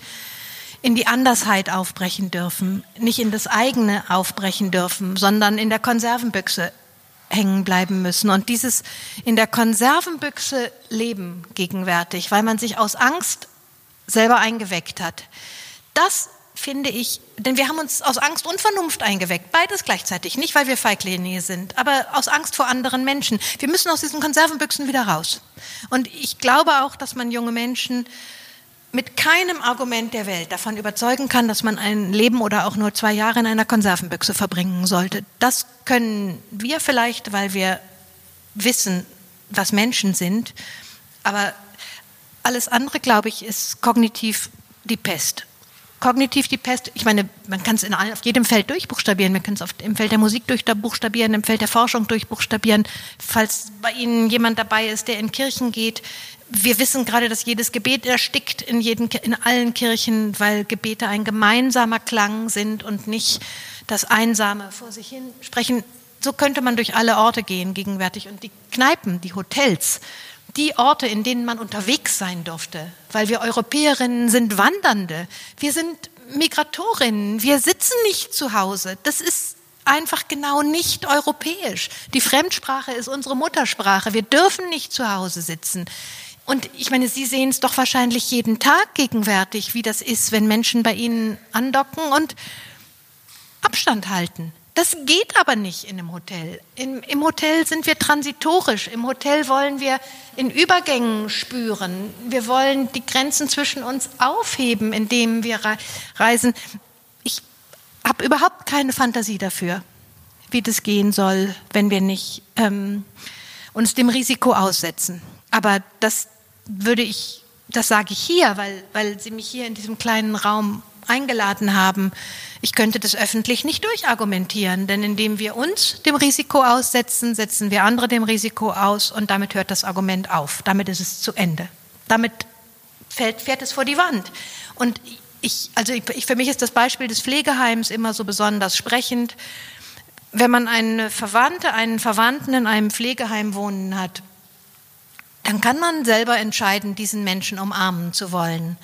Speaker 1: in die Andersheit aufbrechen dürfen, nicht in das eigene aufbrechen dürfen, sondern in der Konservenbüchse hängen bleiben müssen. Und dieses in der Konservenbüchse leben gegenwärtig, weil man sich aus Angst selber eingeweckt hat, das finde ich, denn wir haben uns aus Angst und Vernunft eingeweckt, beides gleichzeitig, nicht weil wir Feiglinge sind, aber aus Angst vor anderen Menschen. Wir müssen aus diesen Konservenbüchsen wieder raus. Und ich glaube auch, dass man junge Menschen mit keinem Argument der Welt davon überzeugen kann, dass man ein Leben oder auch nur zwei Jahre in einer Konservenbüchse verbringen sollte. Das können wir vielleicht, weil wir wissen, was Menschen sind. Aber alles andere, glaube ich, ist kognitiv die Pest. Kognitiv die Pest, ich meine, man kann es auf jedem Feld durchbuchstabieren. Man kann es im Feld der Musik durchbuchstabieren, im Feld der Forschung durchbuchstabieren. Falls bei Ihnen jemand dabei ist, der in Kirchen geht, wir wissen gerade, dass jedes Gebet erstickt in, jeden, in allen Kirchen, weil Gebete ein gemeinsamer Klang sind und nicht das Einsame vor sich hin sprechen. So könnte man durch alle Orte gehen gegenwärtig. Und die Kneipen, die Hotels, die Orte, in denen man unterwegs sein durfte, weil wir Europäerinnen sind Wandernde, wir sind Migratorinnen, wir sitzen nicht zu Hause. Das ist einfach genau nicht europäisch. Die Fremdsprache ist unsere Muttersprache. Wir dürfen nicht zu Hause sitzen. Und ich meine, Sie sehen es doch wahrscheinlich jeden Tag gegenwärtig, wie das ist, wenn Menschen bei Ihnen andocken und Abstand halten. Das geht aber nicht in einem Hotel. Im, Im, Hotel sind wir transitorisch. Im Hotel wollen wir in Übergängen spüren. Wir wollen die Grenzen zwischen uns aufheben, indem wir reisen. Ich habe überhaupt keine Fantasie dafür, wie das gehen soll, wenn wir nicht ähm, uns dem Risiko aussetzen. Aber das würde ich, das sage ich hier, weil, weil Sie mich hier in diesem kleinen Raum eingeladen haben. Ich könnte das öffentlich nicht durchargumentieren, denn indem wir uns dem Risiko aussetzen, setzen wir andere dem Risiko aus und damit hört das Argument auf. Damit ist es zu Ende. Damit fällt, fährt es vor die Wand. Und ich, also ich, für mich ist das Beispiel des Pflegeheims immer so besonders sprechend. Wenn man eine Verwandte, einen Verwandten in einem Pflegeheim wohnen hat, dann kann man selber entscheiden, diesen Menschen umarmen zu wollen.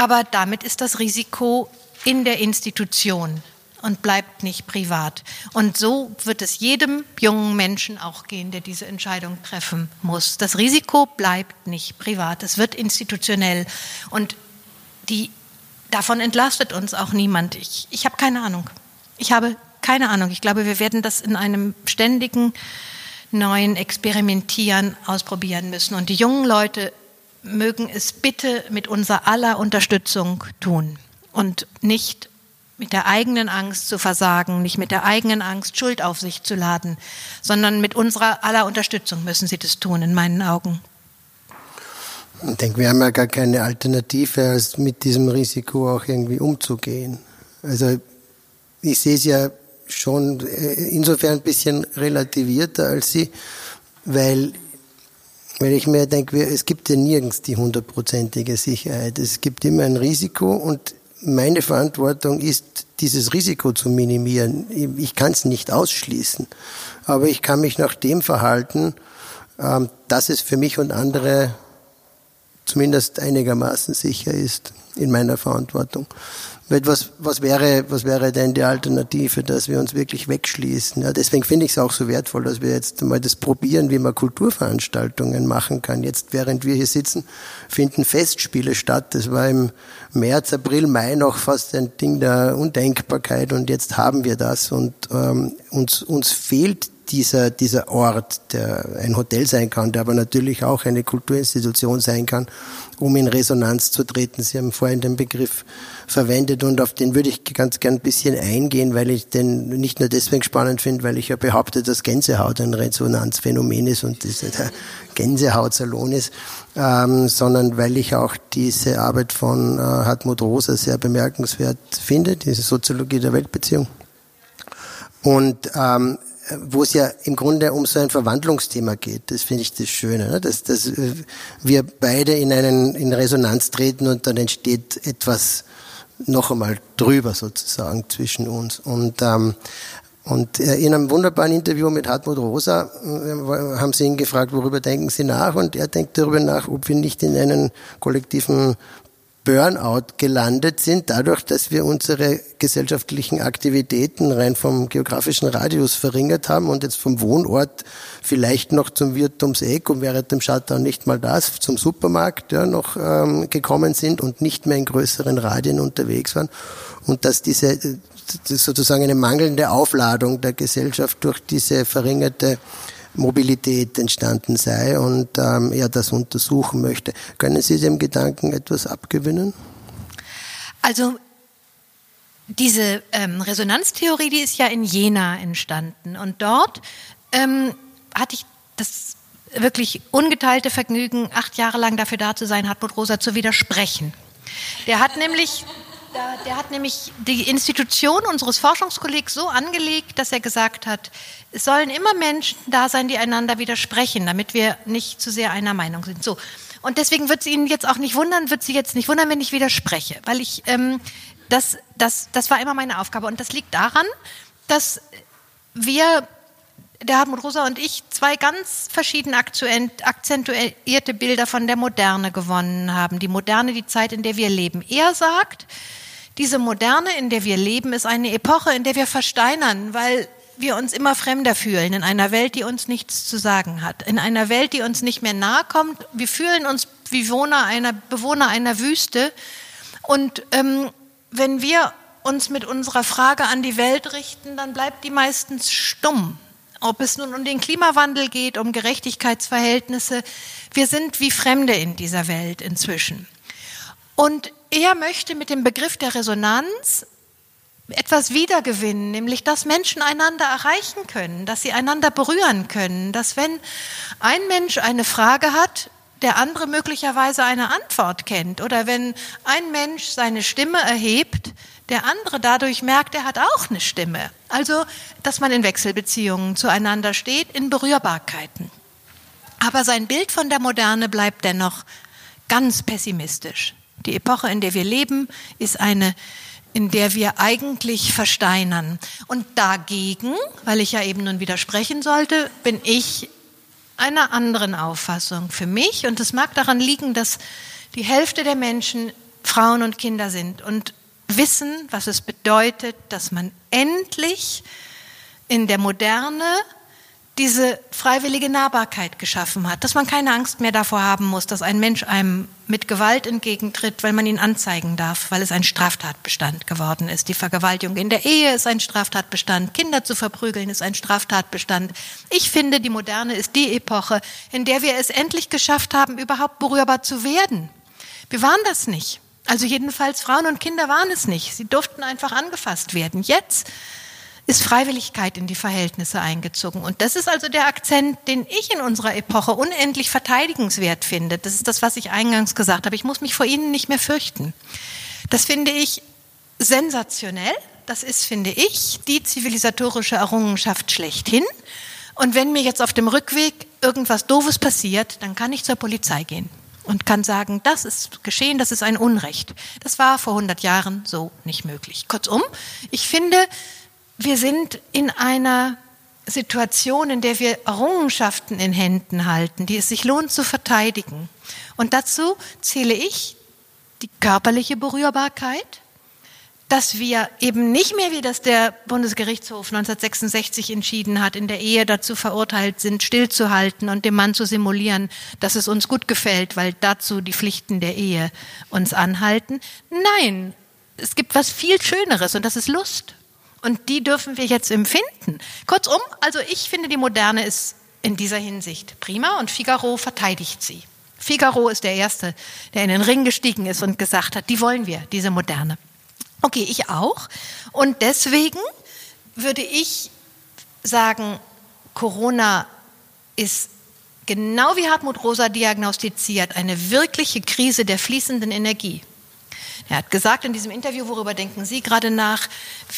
Speaker 1: Aber damit ist das Risiko in der Institution und bleibt nicht privat. Und so wird es jedem jungen Menschen auch gehen, der diese Entscheidung treffen muss. Das Risiko bleibt nicht privat, es wird institutionell. Und die, davon entlastet uns auch niemand. Ich, ich habe keine Ahnung. Ich habe keine Ahnung. Ich glaube, wir werden das in einem ständigen neuen Experimentieren ausprobieren müssen. Und die jungen Leute mögen es bitte mit unserer aller Unterstützung tun und nicht mit der eigenen Angst zu versagen, nicht mit der eigenen Angst Schuld auf sich zu laden, sondern mit unserer aller Unterstützung müssen sie das tun, in meinen Augen.
Speaker 3: Ich denke, wir haben ja gar keine Alternative, als mit diesem Risiko auch irgendwie umzugehen. Also ich sehe es ja schon äh, insofern ein bisschen relativierter als Sie, weil weil ich mir denke, es gibt ja nirgends die hundertprozentige Sicherheit. Es gibt immer ein Risiko und meine Verantwortung ist, dieses Risiko zu minimieren. Ich kann es nicht ausschließen, aber ich kann mich nach dem verhalten, ähm, dass es für mich und andere zumindest einigermaßen sicher ist in meiner Verantwortung. Was, was, wäre, was wäre denn die Alternative, dass wir uns wirklich wegschließen? Ja, deswegen finde ich es auch so wertvoll, dass wir jetzt mal das probieren, wie man Kulturveranstaltungen machen kann. Jetzt, während wir hier sitzen, finden Festspiele statt. Das war im März, April, Mai noch fast ein Ding der Undenkbarkeit und jetzt haben wir das und ähm, uns, uns fehlt dieser, dieser Ort, der ein Hotel sein kann, der aber natürlich auch eine Kulturinstitution sein kann, um in Resonanz zu treten. Sie haben vorhin den Begriff verwendet und auf den würde ich ganz gern ein bisschen eingehen, weil ich den nicht nur deswegen spannend finde, weil ich ja behaupte, dass Gänsehaut ein Resonanzphänomen ist und das der Gänsehautsalon ist, ähm, sondern weil ich auch diese Arbeit von äh, Hartmut Rosa sehr bemerkenswert finde, diese Soziologie der Weltbeziehung. Und ähm, wo es ja im Grunde um so ein Verwandlungsthema geht. Das finde ich das Schöne, ne? dass, dass äh, wir beide in einen in Resonanz treten und dann entsteht etwas noch einmal drüber sozusagen zwischen uns. Und ähm, und äh, in einem wunderbaren Interview mit Hartmut Rosa äh, haben sie ihn gefragt, worüber denken Sie nach? Und er denkt darüber nach, ob wir nicht in einen kollektiven Burnout gelandet sind, dadurch, dass wir unsere gesellschaftlichen Aktivitäten rein vom geografischen Radius verringert haben und jetzt vom Wohnort vielleicht noch zum Wirt ums Eck und während dem Shutdown nicht mal das, zum Supermarkt ja, noch ähm, gekommen sind und nicht mehr in größeren Radien unterwegs waren und dass diese sozusagen eine mangelnde Aufladung der Gesellschaft durch diese verringerte Mobilität entstanden sei und ähm, er das untersuchen möchte. Können Sie dem Gedanken etwas abgewinnen?
Speaker 1: Also diese ähm, Resonanztheorie, die ist ja in Jena entstanden und dort ähm, hatte ich das wirklich ungeteilte Vergnügen, acht Jahre lang dafür da zu sein, Hartmut Rosa zu widersprechen. Der hat nämlich der hat nämlich die Institution unseres Forschungskollegs so angelegt, dass er gesagt hat, es sollen immer Menschen da sein, die einander widersprechen, damit wir nicht zu sehr einer Meinung sind. So. Und deswegen wird es Ihnen jetzt auch nicht wundern, wird Sie jetzt nicht wundern, wenn ich widerspreche, weil ich ähm, das, das, das war immer meine Aufgabe und das liegt daran, dass wir der Hartmut Rosa und ich zwei ganz verschieden akzentuierte Bilder von der Moderne gewonnen haben. Die Moderne, die Zeit, in der wir leben. Er sagt, diese Moderne, in der wir leben, ist eine Epoche, in der wir versteinern, weil wir uns immer fremder fühlen, in einer Welt, die uns nichts zu sagen hat, in einer Welt, die uns nicht mehr nahe kommt. Wir fühlen uns wie Bewohner einer, Bewohner einer Wüste. Und ähm, wenn wir uns mit unserer Frage an die Welt richten, dann bleibt die meistens stumm. Ob es nun um den Klimawandel geht, um Gerechtigkeitsverhältnisse, wir sind wie Fremde in dieser Welt inzwischen. Und er möchte mit dem Begriff der Resonanz etwas wiedergewinnen, nämlich dass Menschen einander erreichen können, dass sie einander berühren können, dass wenn ein Mensch eine Frage hat, der andere möglicherweise eine Antwort kennt oder wenn ein Mensch seine Stimme erhebt, der andere dadurch merkt, er hat auch eine Stimme. Also, dass man in Wechselbeziehungen zueinander steht, in Berührbarkeiten. Aber sein Bild von der Moderne bleibt dennoch ganz pessimistisch. Die Epoche, in der wir leben, ist eine, in der wir eigentlich versteinern. Und dagegen, weil ich ja eben nun widersprechen sollte, bin ich einer anderen Auffassung. Für mich, und es mag daran liegen, dass die Hälfte der Menschen Frauen und Kinder sind und wissen, was es bedeutet, dass man endlich in der Moderne diese freiwillige Nahbarkeit geschaffen hat, dass man keine Angst mehr davor haben muss, dass ein Mensch einem mit Gewalt entgegentritt, weil man ihn anzeigen darf, weil es ein Straftatbestand geworden ist. Die Vergewaltigung in der Ehe ist ein Straftatbestand, Kinder zu verprügeln ist ein Straftatbestand. Ich finde, die Moderne ist die Epoche, in der wir es endlich geschafft haben, überhaupt berührbar zu werden. Wir waren das nicht. Also jedenfalls Frauen und Kinder waren es nicht. Sie durften einfach angefasst werden. Jetzt ist Freiwilligkeit in die Verhältnisse eingezogen. Und das ist also der Akzent, den ich in unserer Epoche unendlich verteidigenswert finde. Das ist das, was ich eingangs gesagt habe. Ich muss mich vor Ihnen nicht mehr fürchten. Das finde ich sensationell. Das ist, finde ich, die zivilisatorische Errungenschaft schlechthin. Und wenn mir jetzt auf dem Rückweg irgendwas Doofes passiert, dann kann ich zur Polizei gehen und kann sagen, das ist geschehen, das ist ein Unrecht. Das war vor 100 Jahren so nicht möglich. Kurzum, ich finde, wir sind in einer Situation, in der wir Errungenschaften in Händen halten, die es sich lohnt zu verteidigen. Und dazu zähle ich die körperliche Berührbarkeit, dass wir eben nicht mehr, wie das der Bundesgerichtshof 1966 entschieden hat, in der Ehe dazu verurteilt sind, stillzuhalten und dem Mann zu simulieren, dass es uns gut gefällt, weil dazu die Pflichten der Ehe uns anhalten. Nein, es gibt was viel Schöneres und das ist Lust. Und die dürfen wir jetzt empfinden. Kurzum, also ich finde, die Moderne ist in dieser Hinsicht prima und Figaro verteidigt sie. Figaro ist der Erste, der in den Ring gestiegen ist und gesagt hat, die wollen wir, diese Moderne. Okay, ich auch. Und deswegen würde ich sagen, Corona ist genau wie Hartmut Rosa diagnostiziert eine wirkliche Krise der fließenden Energie. Er hat gesagt in diesem Interview, worüber denken Sie gerade nach?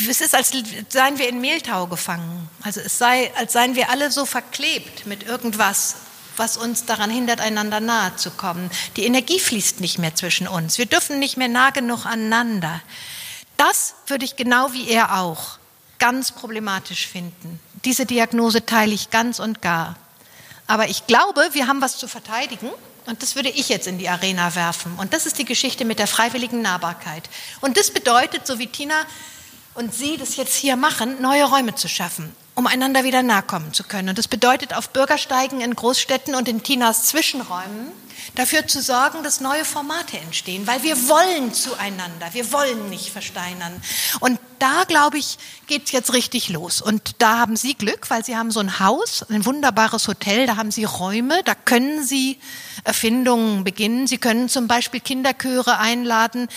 Speaker 1: Es ist, als seien wir in Mehltau gefangen. Also es sei, als seien wir alle so verklebt mit irgendwas, was uns daran hindert, einander nahe zu kommen. Die Energie fließt nicht mehr zwischen uns. Wir dürfen nicht mehr nah genug aneinander. Das würde ich genau wie er auch ganz problematisch finden. Diese Diagnose teile ich ganz und gar. Aber ich glaube, wir haben was zu verteidigen und das würde ich jetzt in die Arena werfen. Und das ist die Geschichte mit der freiwilligen Nahbarkeit. Und das bedeutet, so wie Tina und Sie das jetzt hier machen, neue Räume zu schaffen, um einander wieder nahe kommen zu können. Und das bedeutet, auf Bürgersteigen in Großstädten und in Tinas Zwischenräumen dafür zu sorgen, dass neue Formate entstehen, weil wir wollen zueinander, wir wollen nicht versteinern. Und da, glaube ich, geht es jetzt richtig los. Und da haben Sie Glück, weil Sie haben so ein Haus, ein wunderbares Hotel, da haben Sie Räume, da können Sie Erfindungen beginnen. Sie können zum Beispiel Kinderchöre einladen,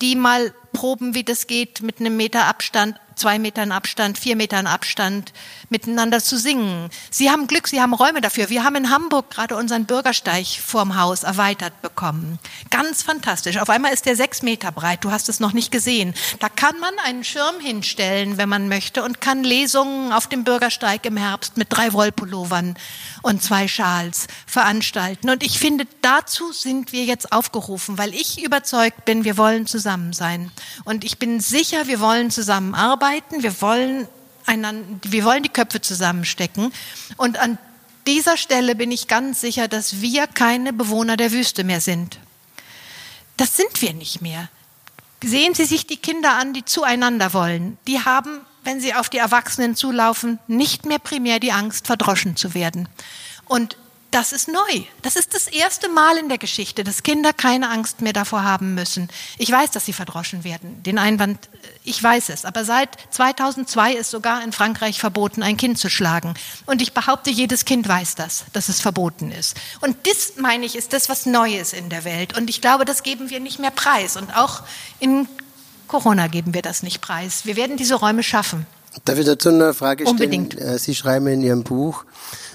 Speaker 1: die mal proben, wie das geht, mit einem Meter Abstand zwei Metern Abstand, vier Metern Abstand miteinander zu singen. Sie haben Glück, Sie haben Räume dafür. Wir haben in Hamburg gerade unseren Bürgersteig vorm Haus erweitert bekommen. Ganz fantastisch. Auf einmal ist der sechs Meter breit. Du hast es noch nicht gesehen. Da kann man einen Schirm hinstellen, wenn man möchte, und kann Lesungen auf dem Bürgersteig im Herbst mit drei Wollpullovern und zwei Schals veranstalten. Und ich finde, dazu sind wir jetzt aufgerufen, weil ich überzeugt bin, wir wollen zusammen sein. Und ich bin sicher, wir wollen zusammenarbeiten arbeiten, wir wollen, einander, wir wollen die Köpfe zusammenstecken. Und an dieser Stelle bin ich ganz sicher, dass wir keine Bewohner der Wüste mehr sind. Das sind wir nicht mehr. Sehen Sie sich die Kinder an, die zueinander wollen. Die haben, wenn sie auf die Erwachsenen zulaufen, nicht mehr primär die Angst, verdroschen zu werden. Und das ist neu. Das ist das erste Mal in der Geschichte, dass Kinder keine Angst mehr davor haben müssen. Ich weiß, dass sie verdroschen werden. Den Einwand, äh, ich weiß es. Aber seit 2002 ist sogar in Frankreich verboten, ein Kind zu schlagen. Und ich behaupte, jedes Kind weiß das, dass es verboten ist. Und das, meine ich, ist das, was neu ist in der Welt. Und ich glaube, das geben wir nicht mehr preis. Und auch in Corona geben wir das nicht preis. Wir werden diese Räume schaffen.
Speaker 3: Darf ich dazu eine Frage stellen?
Speaker 1: Unbedingt.
Speaker 3: Äh, sie schreiben in Ihrem Buch,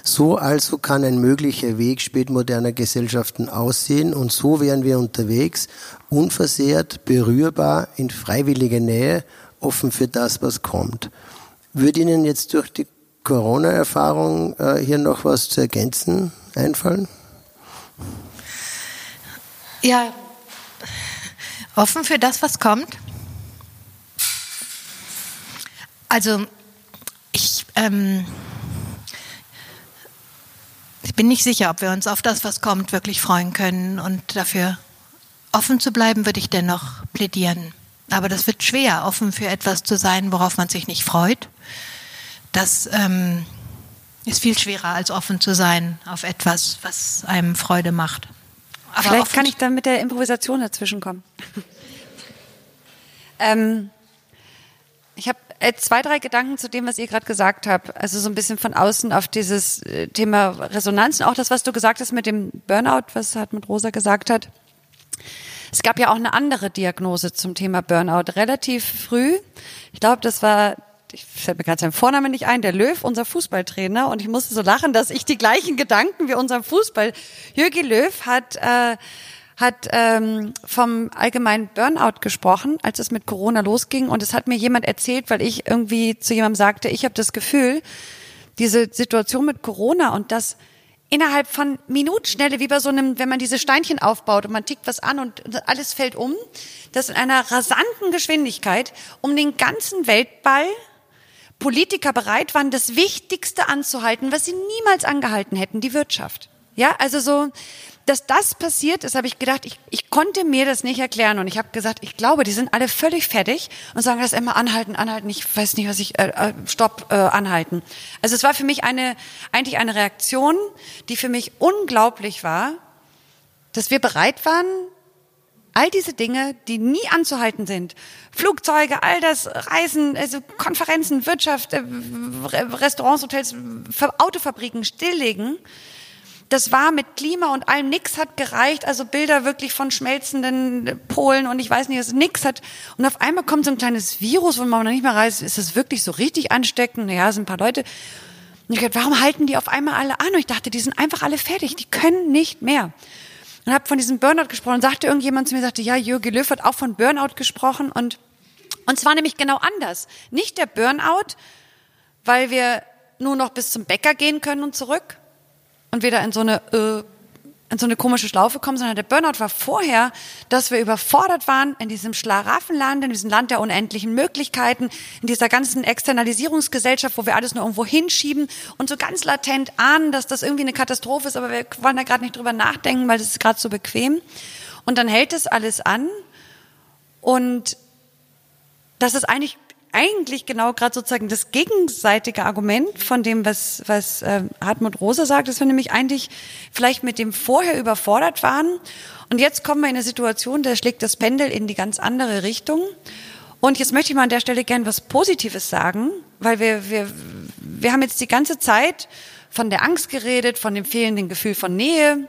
Speaker 3: so also kann ein möglicher Weg spätmoderner Gesellschaften aussehen und so wären wir unterwegs, unversehrt, berührbar, in freiwilliger Nähe, offen für das, was kommt. Würde Ihnen jetzt durch die Corona-Erfahrung äh, hier noch was zu ergänzen einfallen?
Speaker 1: Ja, offen für das, was kommt. Also ich, ähm, ich bin nicht sicher, ob wir uns auf das, was kommt, wirklich freuen können. Und dafür offen zu bleiben, würde ich dennoch plädieren. Aber das wird schwer, offen für etwas zu sein, worauf man sich nicht freut. Das ähm, ist viel schwerer, als offen zu sein auf etwas, was einem Freude macht.
Speaker 4: Aber Vielleicht kann ich dann mit der Improvisation dazwischen kommen. [LAUGHS] ähm, äh, zwei, drei Gedanken zu dem, was ihr gerade gesagt habt. Also so ein bisschen von außen auf dieses äh, Thema Resonanz und auch das, was du gesagt hast mit dem Burnout, was Hartmut Rosa gesagt hat. Es gab ja auch eine andere Diagnose zum Thema Burnout relativ früh. Ich glaube, das war ich fällt mir gerade seinen Vornamen nicht ein, der Löw, unser Fußballtrainer. Und ich musste so lachen, dass ich die gleichen Gedanken wie unserem Fußball. Jürgen Löw hat äh, hat ähm, vom allgemeinen Burnout gesprochen, als es mit Corona losging. Und es hat mir jemand erzählt, weil ich irgendwie zu jemandem sagte, ich habe das Gefühl, diese Situation mit Corona und das innerhalb von Minutenschnelle, wie bei so einem, wenn man diese Steinchen aufbaut und man tickt was an und alles fällt um, dass in einer rasanten Geschwindigkeit um den ganzen Weltball Politiker bereit waren, das Wichtigste anzuhalten, was sie niemals angehalten hätten, die Wirtschaft. Ja, also so, dass das passiert ist, habe ich gedacht, ich, ich konnte mir das nicht erklären und ich habe gesagt, ich glaube, die sind alle völlig fertig und sagen das immer anhalten, anhalten, ich weiß nicht, was ich, äh, äh, stopp, äh, anhalten. Also es war für mich eine, eigentlich eine Reaktion, die für mich unglaublich war, dass wir bereit waren, all diese Dinge, die nie anzuhalten sind, Flugzeuge, all das, Reisen, also Konferenzen, Wirtschaft, äh, Restaurants, Hotels, Autofabriken stilllegen, das war mit Klima und allem, nix hat gereicht, also Bilder wirklich von schmelzenden Polen und ich weiß nicht, was nix hat. Und auf einmal kommt so ein kleines Virus, wo man noch nicht mehr weiß, ist das wirklich so richtig ansteckend? Ja, sind ein paar Leute. Und ich dachte, warum halten die auf einmal alle an? Und ich dachte, die sind einfach alle fertig, die können nicht mehr. Und habe von diesem Burnout gesprochen und sagte irgendjemand zu mir, sagte, ja, Jürgen Löw hat auch von Burnout gesprochen und, und zwar nämlich genau anders. Nicht der Burnout, weil wir nur noch bis zum Bäcker gehen können und zurück, und wieder in so eine äh, in so eine komische Schlaufe kommen, sondern der Burnout war vorher, dass wir überfordert waren in diesem Schlaraffenland, in diesem Land der unendlichen Möglichkeiten, in dieser ganzen Externalisierungsgesellschaft, wo wir alles nur irgendwo hinschieben und so ganz latent ahnen, dass das irgendwie eine Katastrophe ist, aber wir wollen da gerade nicht drüber nachdenken, weil das ist gerade so bequem. Und dann hält es alles an und das ist eigentlich eigentlich genau gerade sozusagen das gegenseitige Argument von dem, was, was äh, Hartmut Rosa sagt, dass wir nämlich eigentlich vielleicht mit dem vorher überfordert waren. Und jetzt kommen wir in eine Situation, da schlägt das Pendel in die ganz andere Richtung. Und jetzt möchte ich mal an der Stelle gern was Positives sagen, weil wir, wir, wir haben jetzt die ganze Zeit von der Angst geredet, von dem fehlenden Gefühl von Nähe,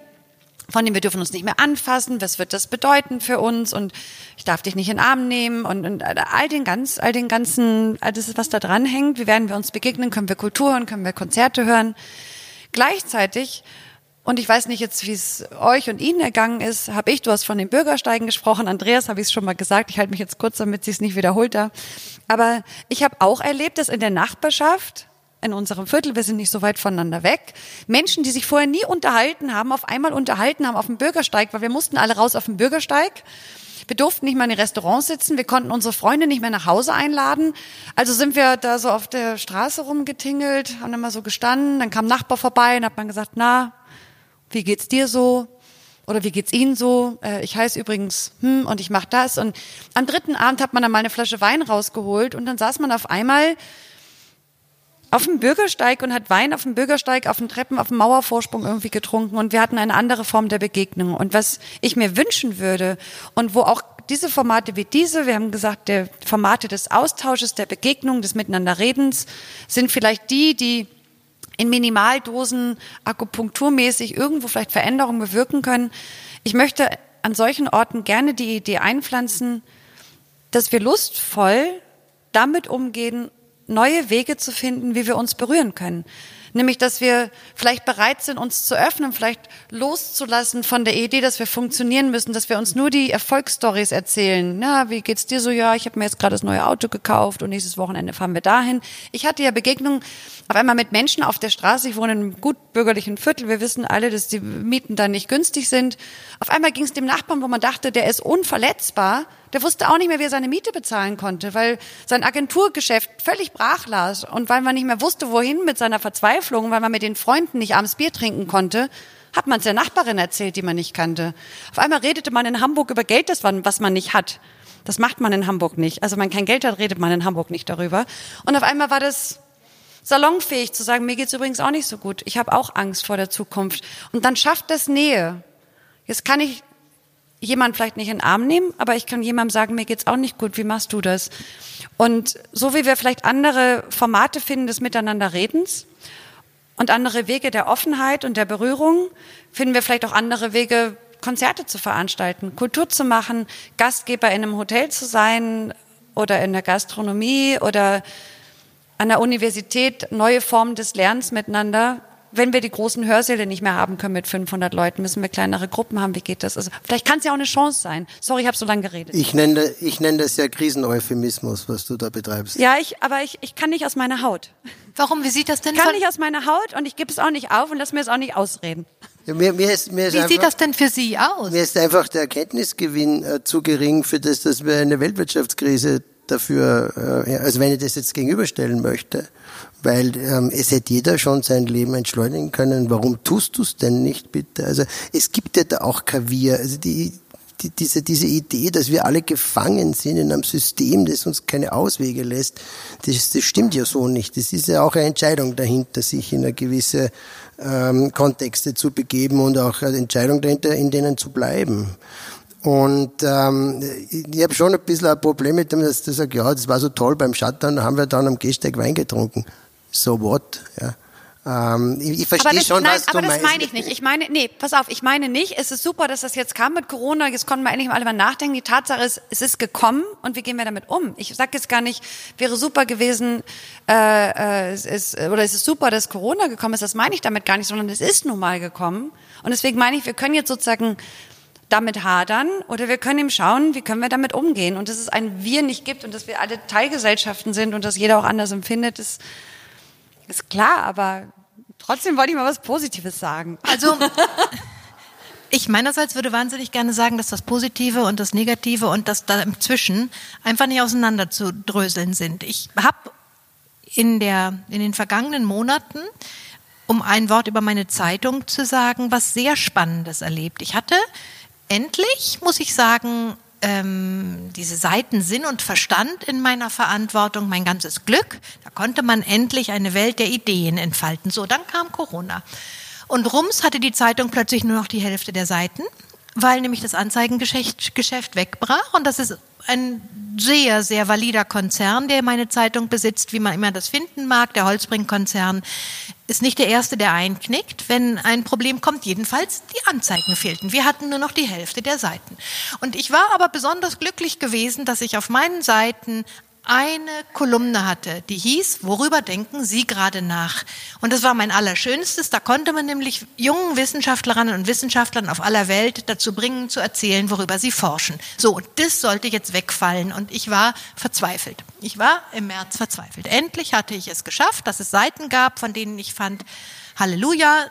Speaker 4: von dem wir dürfen uns nicht mehr anfassen, was wird das bedeuten für uns? Und ich darf dich nicht in den Arm nehmen. Und, und all den ganz, all den ganzen, all das, was da dran hängt, wie werden wir uns begegnen, können wir Kultur hören, können wir Konzerte hören. Gleichzeitig, und ich weiß nicht jetzt, wie es euch und Ihnen ergangen ist, habe ich, du hast von den Bürgersteigen gesprochen, Andreas habe ich es schon mal gesagt, ich halte mich jetzt kurz, damit sie es nicht wiederholt da, aber ich habe auch erlebt, dass in der Nachbarschaft in unserem Viertel, wir sind nicht so weit voneinander weg, Menschen, die sich vorher nie unterhalten haben, auf einmal unterhalten haben auf dem Bürgersteig, weil wir mussten alle raus auf dem Bürgersteig. Wir durften nicht mal in den Restaurants sitzen, wir konnten unsere Freunde nicht mehr nach Hause einladen. Also sind wir da so auf der Straße rumgetingelt, haben mal so gestanden, dann kam ein Nachbar vorbei und hat man gesagt, na, wie geht's dir so? Oder wie geht's Ihnen so? Äh, ich heiße übrigens hm und ich mache das. Und am dritten Abend hat man dann mal eine Flasche Wein rausgeholt und dann saß man auf einmal auf dem Bürgersteig und hat Wein auf dem Bürgersteig, auf den Treppen, auf dem Mauervorsprung irgendwie getrunken und wir hatten eine andere Form der Begegnung. Und was ich mir wünschen würde und wo auch diese Formate wie diese, wir haben gesagt, der Formate des Austausches, der Begegnung, des Miteinanderredens sind vielleicht die, die in Minimaldosen akupunkturmäßig irgendwo vielleicht Veränderungen bewirken können. Ich möchte an solchen Orten gerne die Idee einpflanzen, dass wir lustvoll damit umgehen, neue Wege zu finden, wie wir uns berühren können. Nämlich, dass wir vielleicht bereit sind, uns zu öffnen, vielleicht loszulassen von der Idee, dass wir funktionieren müssen, dass wir uns nur die Erfolgsstories erzählen. Na, wie geht's dir so? Ja, ich habe mir jetzt gerade das neue Auto gekauft und nächstes Wochenende fahren wir dahin. Ich hatte ja Begegnungen auf einmal mit Menschen auf der Straße. Ich wohne in einem gut bürgerlichen Viertel. Wir wissen alle, dass die Mieten da nicht günstig sind. Auf einmal ging es dem Nachbarn, wo man dachte, der ist unverletzbar der wusste auch nicht mehr, wie er seine Miete bezahlen konnte, weil sein Agenturgeschäft völlig brach las und weil man nicht mehr wusste, wohin mit seiner Verzweiflung, weil man mit den Freunden nicht abends Bier trinken konnte, hat man es der Nachbarin erzählt, die man nicht kannte. Auf einmal redete man in Hamburg über Geld, das man, was man nicht hat. Das macht man in Hamburg nicht. Also wenn man kein Geld hat, redet man in Hamburg nicht darüber. Und auf einmal war das salonfähig zu sagen, mir geht's übrigens auch nicht so gut. Ich habe auch Angst vor der Zukunft. Und dann schafft das Nähe. Jetzt kann ich jemand vielleicht nicht in den Arm nehmen, aber ich kann jemandem sagen, mir geht's auch nicht gut, wie machst du das? Und so wie wir vielleicht andere Formate finden des Miteinanderredens und andere Wege der Offenheit und der Berührung, finden wir vielleicht auch andere Wege, Konzerte zu veranstalten, Kultur zu machen, Gastgeber in einem Hotel zu sein oder in der Gastronomie oder an der Universität neue Formen des Lernens miteinander wenn wir die großen Hörsäle nicht mehr haben können mit 500 Leuten, müssen wir kleinere Gruppen haben. Wie geht das? Also vielleicht kann es ja auch eine Chance sein. Sorry, ich habe so lange geredet.
Speaker 3: Ich nenne, ich nenne das ja Kriseneuphemismus, was du da betreibst.
Speaker 4: Ja, ich, aber ich, ich kann nicht aus meiner Haut.
Speaker 1: Warum? Wie sieht das denn?
Speaker 4: Ich kann nicht aus meiner Haut und ich gebe es auch nicht auf und lass mir es auch nicht ausreden.
Speaker 3: Ja, mir, mir ist, mir ist
Speaker 1: Wie
Speaker 3: einfach,
Speaker 1: sieht das denn für Sie aus?
Speaker 3: Mir ist einfach der Erkenntnisgewinn äh, zu gering für das, dass wir eine Weltwirtschaftskrise dafür, äh, also wenn ich das jetzt gegenüberstellen möchte, weil ähm, es hätte jeder schon sein Leben entschleunigen können. Warum tust du es denn nicht, bitte? Also es gibt ja da auch Kaviar. Also die, die, diese, diese Idee, dass wir alle gefangen sind in einem System, das uns keine Auswege lässt, das, das stimmt ja so nicht. Das ist ja auch eine Entscheidung dahinter, sich in eine gewisse ähm, Kontexte zu begeben und auch eine Entscheidung dahinter, in denen zu bleiben. Und ähm, ich habe schon ein bisschen ein Problem mit dem, dass du sagst, ja, das war so toll beim Shutdown, da haben wir dann am Gehsteig Wein getrunken. So what? Ja. Ähm, ich, ich verstehe
Speaker 4: das,
Speaker 3: schon,
Speaker 4: nein,
Speaker 3: was du
Speaker 4: aber
Speaker 3: meinst.
Speaker 4: das meine ich nicht. Ich meine, nee, pass auf, ich meine nicht, es ist super, dass das jetzt kam mit Corona, jetzt konnten wir endlich mal alle mal nachdenken. Die Tatsache ist, es ist gekommen und wie gehen wir damit um? Ich sage jetzt gar nicht, wäre super gewesen, äh, äh, es ist, oder es ist super, dass Corona gekommen ist, das meine ich damit gar nicht, sondern es ist nun mal gekommen. Und deswegen meine ich, wir können jetzt sozusagen damit hadern oder wir können eben schauen, wie können wir damit umgehen. Und dass es ein Wir nicht gibt und dass wir alle Teilgesellschaften sind und dass jeder auch anders empfindet, ist, ist klar, aber trotzdem wollte ich mal was Positives sagen.
Speaker 1: Also, [LAUGHS] ich meinerseits würde wahnsinnig gerne sagen, dass das Positive und das Negative und das da inzwischen einfach nicht auseinander zu dröseln sind. Ich habe in, der, in den vergangenen Monaten, um ein Wort über meine Zeitung zu sagen, was sehr Spannendes erlebt. Ich hatte endlich, muss ich sagen, ähm, diese Seiten Sinn und Verstand in meiner Verantwortung, mein ganzes Glück. Da konnte man endlich eine Welt der Ideen entfalten. So, dann kam Corona. Und rums hatte die Zeitung plötzlich nur noch die Hälfte der Seiten, weil nämlich das Anzeigengeschäft Geschäft wegbrach. Und das ist ein sehr, sehr valider Konzern, der meine Zeitung besitzt, wie man immer das finden mag. Der Holzbring-Konzern ist nicht der erste, der einknickt, wenn ein Problem kommt. Jedenfalls, die Anzeigen fehlten. Wir hatten nur noch die Hälfte der Seiten. Und ich war aber besonders glücklich gewesen, dass ich auf meinen Seiten eine Kolumne hatte, die hieß, worüber denken Sie gerade nach? Und das war mein Allerschönstes. Da konnte man nämlich jungen Wissenschaftlerinnen und Wissenschaftlern auf aller Welt dazu bringen, zu erzählen, worüber sie forschen. So, und das sollte jetzt wegfallen. Und ich war verzweifelt. Ich war im März verzweifelt. Endlich hatte ich es geschafft, dass es Seiten gab, von denen ich fand, Halleluja,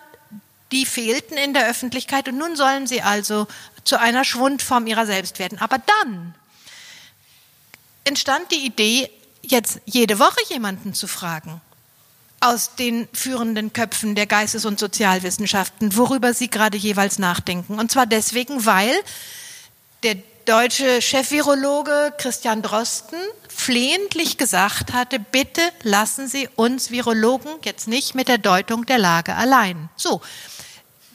Speaker 1: die fehlten in der Öffentlichkeit und nun sollen sie also zu einer Schwundform ihrer selbst werden. Aber dann entstand die Idee, jetzt jede Woche jemanden zu fragen aus den führenden Köpfen der Geistes- und Sozialwissenschaften, worüber sie gerade jeweils nachdenken. Und zwar deswegen, weil der deutsche Chefvirologe Christian Drosten flehentlich gesagt hatte, bitte lassen Sie uns Virologen jetzt nicht mit der Deutung der Lage allein. So.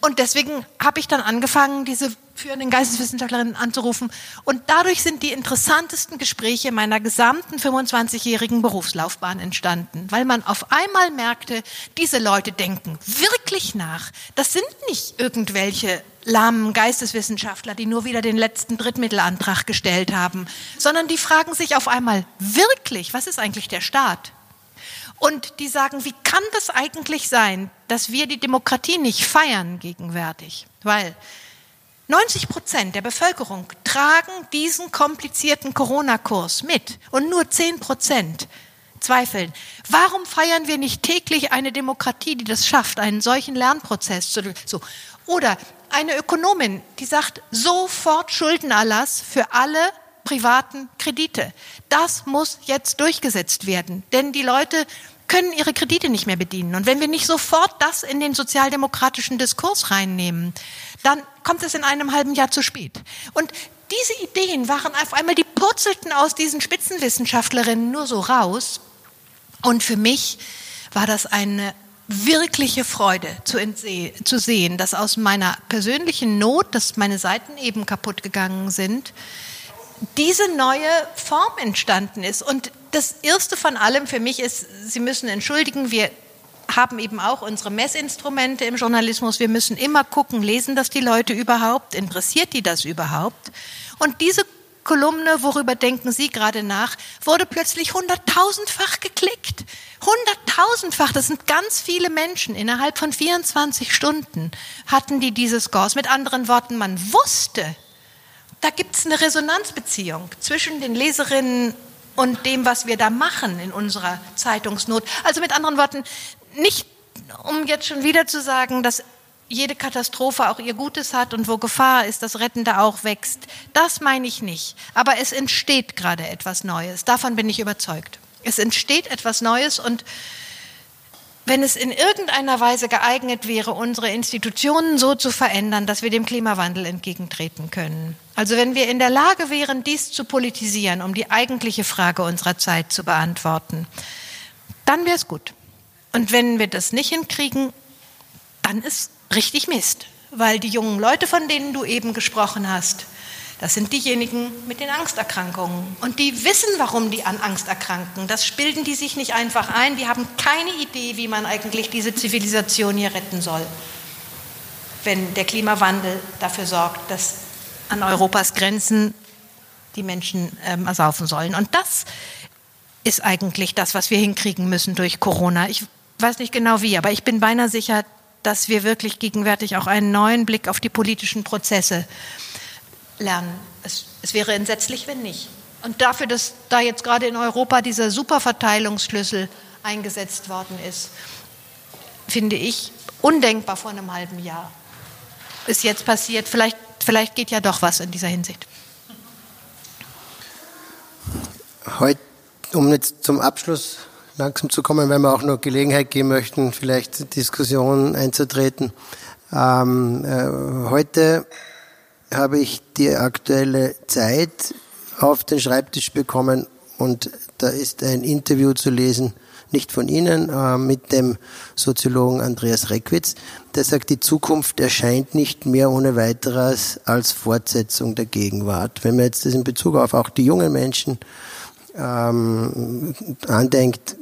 Speaker 1: Und deswegen habe ich dann angefangen, diese führenden Geisteswissenschaftlerinnen anzurufen. Und dadurch sind die interessantesten Gespräche meiner gesamten 25-jährigen Berufslaufbahn entstanden, weil man auf einmal merkte, diese Leute denken wirklich nach. Das sind nicht irgendwelche lahmen Geisteswissenschaftler, die nur wieder den letzten Drittmittelantrag gestellt haben, sondern die fragen sich auf einmal wirklich, was ist eigentlich der Staat? Und die sagen, wie kann das eigentlich sein, dass wir die Demokratie nicht feiern gegenwärtig? Weil 90 Prozent der Bevölkerung tragen diesen komplizierten Corona-Kurs mit und nur 10 Prozent zweifeln. Warum feiern wir nicht täglich eine Demokratie, die das schafft, einen solchen Lernprozess zu so oder eine Ökonomin, die sagt sofort Schuldenerlass für alle privaten Kredite. Das muss jetzt durchgesetzt werden, denn die Leute können ihre Kredite nicht mehr bedienen. Und wenn wir nicht sofort das in den sozialdemokratischen Diskurs reinnehmen, dann kommt es in einem halben Jahr zu spät. Und diese Ideen waren auf einmal, die purzelten aus diesen Spitzenwissenschaftlerinnen nur so raus. Und für mich war das eine wirkliche Freude zu, zu sehen, dass aus meiner persönlichen Not, dass meine Seiten eben kaputt gegangen sind, diese neue Form entstanden ist. Und das Erste von allem für mich ist, Sie müssen entschuldigen, wir haben eben auch unsere Messinstrumente im Journalismus. Wir müssen immer gucken, lesen das die Leute überhaupt? Interessiert die das überhaupt? Und diese Kolumne, worüber denken Sie gerade nach, wurde plötzlich hunderttausendfach geklickt Hunderttausendfach, das sind ganz viele Menschen. Innerhalb von 24 Stunden hatten die dieses Scores. Mit anderen Worten, man wusste, da gibt es eine Resonanzbeziehung zwischen den Leserinnen und dem, was wir da machen in unserer Zeitungsnot. Also mit anderen Worten, nicht um jetzt schon wieder zu sagen, dass jede Katastrophe auch ihr Gutes hat und wo Gefahr ist, das Rettende auch wächst. Das meine ich nicht. Aber es entsteht gerade etwas Neues. Davon bin ich überzeugt. Es entsteht etwas Neues und wenn es in irgendeiner Weise geeignet wäre, unsere Institutionen so zu verändern, dass wir dem Klimawandel entgegentreten können. Also wenn wir in der Lage wären, dies zu politisieren, um die eigentliche Frage unserer Zeit zu beantworten, dann wäre es gut. Und wenn wir das nicht hinkriegen, dann ist richtig Mist, weil die jungen Leute, von denen du eben gesprochen hast, das sind diejenigen mit den Angsterkrankungen. Und die wissen, warum die an Angst erkranken. Das bilden die sich nicht einfach ein. Die haben keine Idee, wie man eigentlich diese Zivilisation hier retten soll, wenn der Klimawandel dafür sorgt, dass an Europas Grenzen die Menschen ähm, ersaufen sollen. Und das ist eigentlich das, was wir hinkriegen müssen durch Corona. Ich weiß nicht genau wie, aber ich bin beinahe sicher, dass wir wirklich gegenwärtig auch einen neuen Blick auf die politischen Prozesse lernen. Es, es wäre entsetzlich, wenn nicht. Und dafür, dass da jetzt gerade in Europa dieser Superverteilungsschlüssel eingesetzt worden ist, finde ich undenkbar vor einem halben Jahr. Ist jetzt passiert. Vielleicht, vielleicht geht ja doch was in dieser Hinsicht.
Speaker 3: Heute, um jetzt zum Abschluss langsam zu kommen, weil wir auch noch Gelegenheit geben möchten, vielleicht Diskussionen einzutreten. Ähm, äh, heute habe ich die aktuelle Zeit auf den Schreibtisch bekommen und da ist ein Interview zu lesen, nicht von Ihnen, äh, mit dem Soziologen Andreas Reckwitz, der sagt, die Zukunft erscheint nicht mehr ohne weiteres als Fortsetzung der Gegenwart. Wenn man jetzt das in Bezug auf auch die jungen Menschen ähm, andenkt,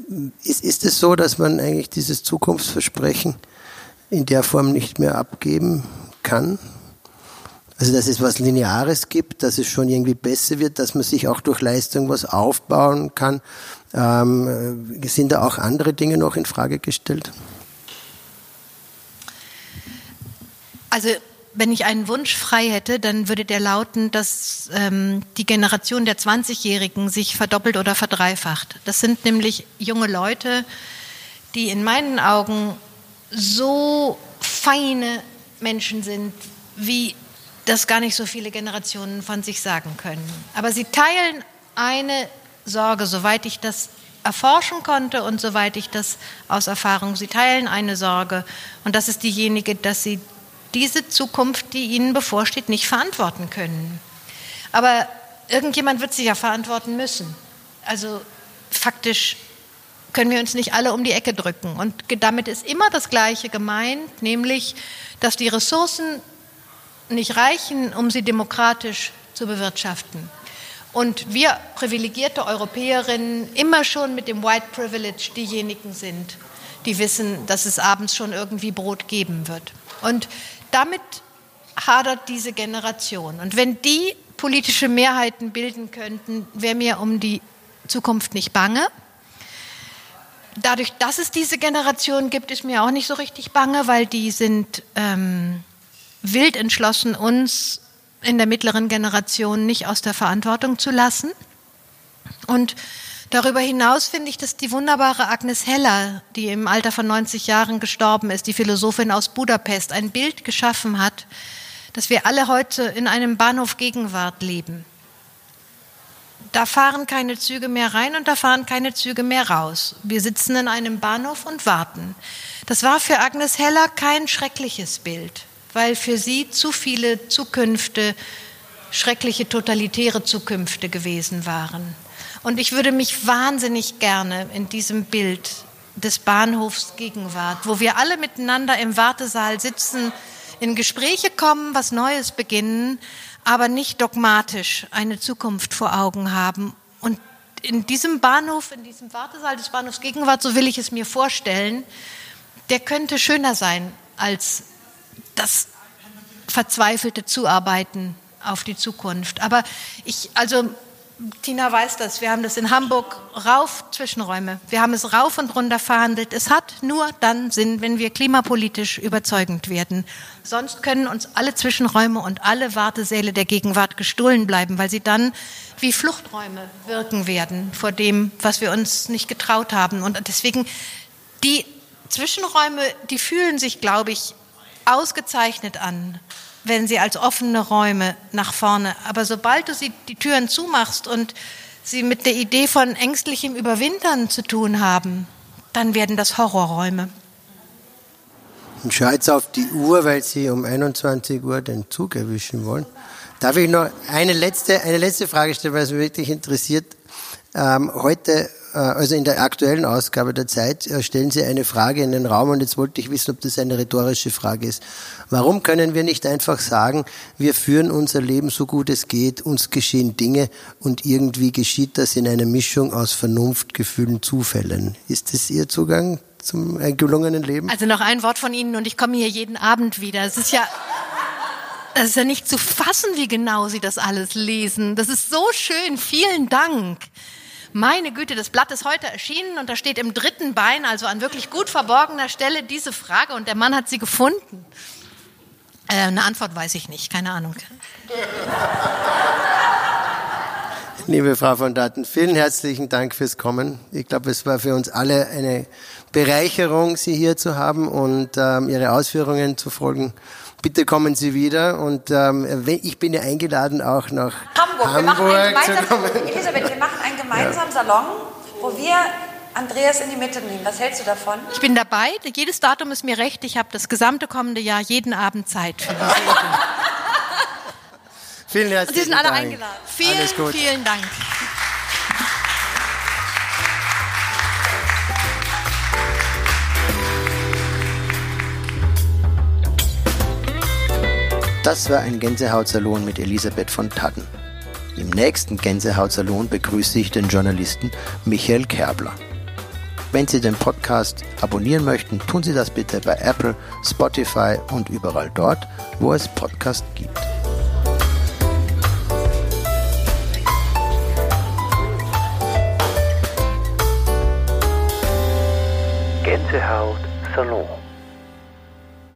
Speaker 3: ist, ist es so, dass man eigentlich dieses Zukunftsversprechen in der Form nicht mehr abgeben kann? Also dass es was Lineares gibt, dass es schon irgendwie besser wird, dass man sich auch durch Leistung was aufbauen kann. Ähm, sind da auch andere Dinge noch in Frage gestellt?
Speaker 1: Also wenn ich einen Wunsch frei hätte, dann würde der lauten, dass ähm, die Generation der 20-Jährigen sich verdoppelt oder verdreifacht. Das sind nämlich junge Leute, die in meinen Augen so feine Menschen sind, wie das gar nicht so viele Generationen von sich sagen können. Aber sie teilen eine Sorge, soweit ich das erforschen konnte und soweit ich das aus Erfahrung, sie teilen eine Sorge und das ist diejenige, dass sie diese Zukunft, die ihnen bevorsteht, nicht verantworten können. Aber irgendjemand wird sie ja verantworten müssen. Also faktisch können wir uns nicht alle um die Ecke drücken. Und damit ist immer das Gleiche gemeint, nämlich, dass die Ressourcen nicht reichen, um sie demokratisch zu bewirtschaften. Und wir privilegierte Europäerinnen immer schon mit dem White Privilege diejenigen sind, die wissen, dass es abends schon irgendwie Brot geben wird. Und damit hadert diese Generation. Und wenn die politische Mehrheiten bilden könnten, wäre mir um die Zukunft nicht bange. Dadurch, dass es diese Generation gibt, ist mir auch nicht so richtig bange, weil die sind ähm, wild entschlossen, uns in der mittleren Generation nicht aus der Verantwortung zu lassen. Und Darüber hinaus finde ich, dass die wunderbare Agnes Heller, die im Alter von 90 Jahren gestorben ist, die Philosophin aus Budapest, ein Bild geschaffen hat, dass wir alle heute in einem Bahnhof Gegenwart leben. Da fahren keine Züge mehr rein und da fahren keine Züge mehr raus. Wir sitzen in einem Bahnhof und warten. Das war für Agnes Heller kein schreckliches Bild, weil für sie zu viele Zukünfte schreckliche totalitäre Zukünfte gewesen waren. Und ich würde mich wahnsinnig gerne in diesem Bild des Bahnhofs Gegenwart, wo wir alle miteinander im Wartesaal sitzen, in Gespräche kommen, was Neues beginnen, aber nicht dogmatisch eine Zukunft vor Augen haben. Und in diesem Bahnhof, in diesem Wartesaal des Bahnhofs Gegenwart, so will ich es mir vorstellen, der könnte schöner sein als das verzweifelte Zuarbeiten auf die Zukunft. Aber ich, also Tina weiß das, wir haben das in Hamburg rauf Zwischenräume. Wir haben es rauf und runter verhandelt. Es hat nur dann Sinn, wenn wir klimapolitisch überzeugend werden. Sonst können uns alle Zwischenräume und alle Wartesäle der Gegenwart gestohlen bleiben, weil sie dann wie Fluchträume wirken werden vor dem, was wir uns nicht getraut haben. Und deswegen, die Zwischenräume, die fühlen sich, glaube ich, ausgezeichnet an wenn sie als offene Räume nach vorne. Aber sobald du sie die Türen zumachst und sie mit der Idee von ängstlichem Überwintern zu tun haben, dann werden das Horrorräume.
Speaker 3: Und schau jetzt auf die Uhr, weil Sie um 21 Uhr den Zug erwischen wollen. Darf ich noch eine letzte, eine letzte Frage stellen, weil es mich wirklich interessiert? Ähm, heute also in der aktuellen Ausgabe der Zeit äh, stellen Sie eine Frage in den Raum und jetzt wollte ich wissen, ob das eine rhetorische Frage ist. Warum können wir nicht einfach sagen, wir führen unser Leben so gut es geht, uns geschehen Dinge und irgendwie geschieht das in einer Mischung aus Vernunft, Gefühlen, Zufällen? Ist das Ihr Zugang zum äh, gelungenen Leben?
Speaker 1: Also noch ein Wort von Ihnen und ich komme hier jeden Abend wieder. Es ist ja es ist ja nicht zu fassen, wie genau Sie das alles lesen. Das ist so schön. Vielen Dank. Meine Güte, das Blatt ist heute erschienen und da steht im dritten Bein, also an wirklich gut verborgener Stelle, diese Frage und der Mann hat sie gefunden. Äh, eine Antwort weiß ich nicht, keine Ahnung.
Speaker 3: Liebe Frau von Daten, vielen herzlichen Dank fürs Kommen. Ich glaube, es war für uns alle eine Bereicherung, Sie hier zu haben und ähm, Ihre Ausführungen zu folgen. Bitte kommen Sie wieder und ähm, ich bin ja eingeladen auch nach Hamburg, Hamburg
Speaker 4: zu kommen. Elisabeth, wir machen gemeinsamen ja. Salon, wo wir Andreas in die Mitte nehmen. Was hältst du davon?
Speaker 1: Ich bin dabei. Jedes Datum ist mir recht. Ich habe das gesamte kommende Jahr jeden Abend Zeit für diese [LAUGHS]
Speaker 3: Vielen herzlichen Dank. Und
Speaker 1: Sie sind alle Dank. eingeladen. Vielen, vielen Dank.
Speaker 2: Das war ein Gänsehautsalon mit Elisabeth von Tadden. Im nächsten Gänsehautsalon begrüße ich den Journalisten Michael Kerbler. Wenn Sie den Podcast abonnieren möchten, tun Sie das bitte bei Apple, Spotify und überall dort, wo es Podcasts gibt. Gänsehaut Salon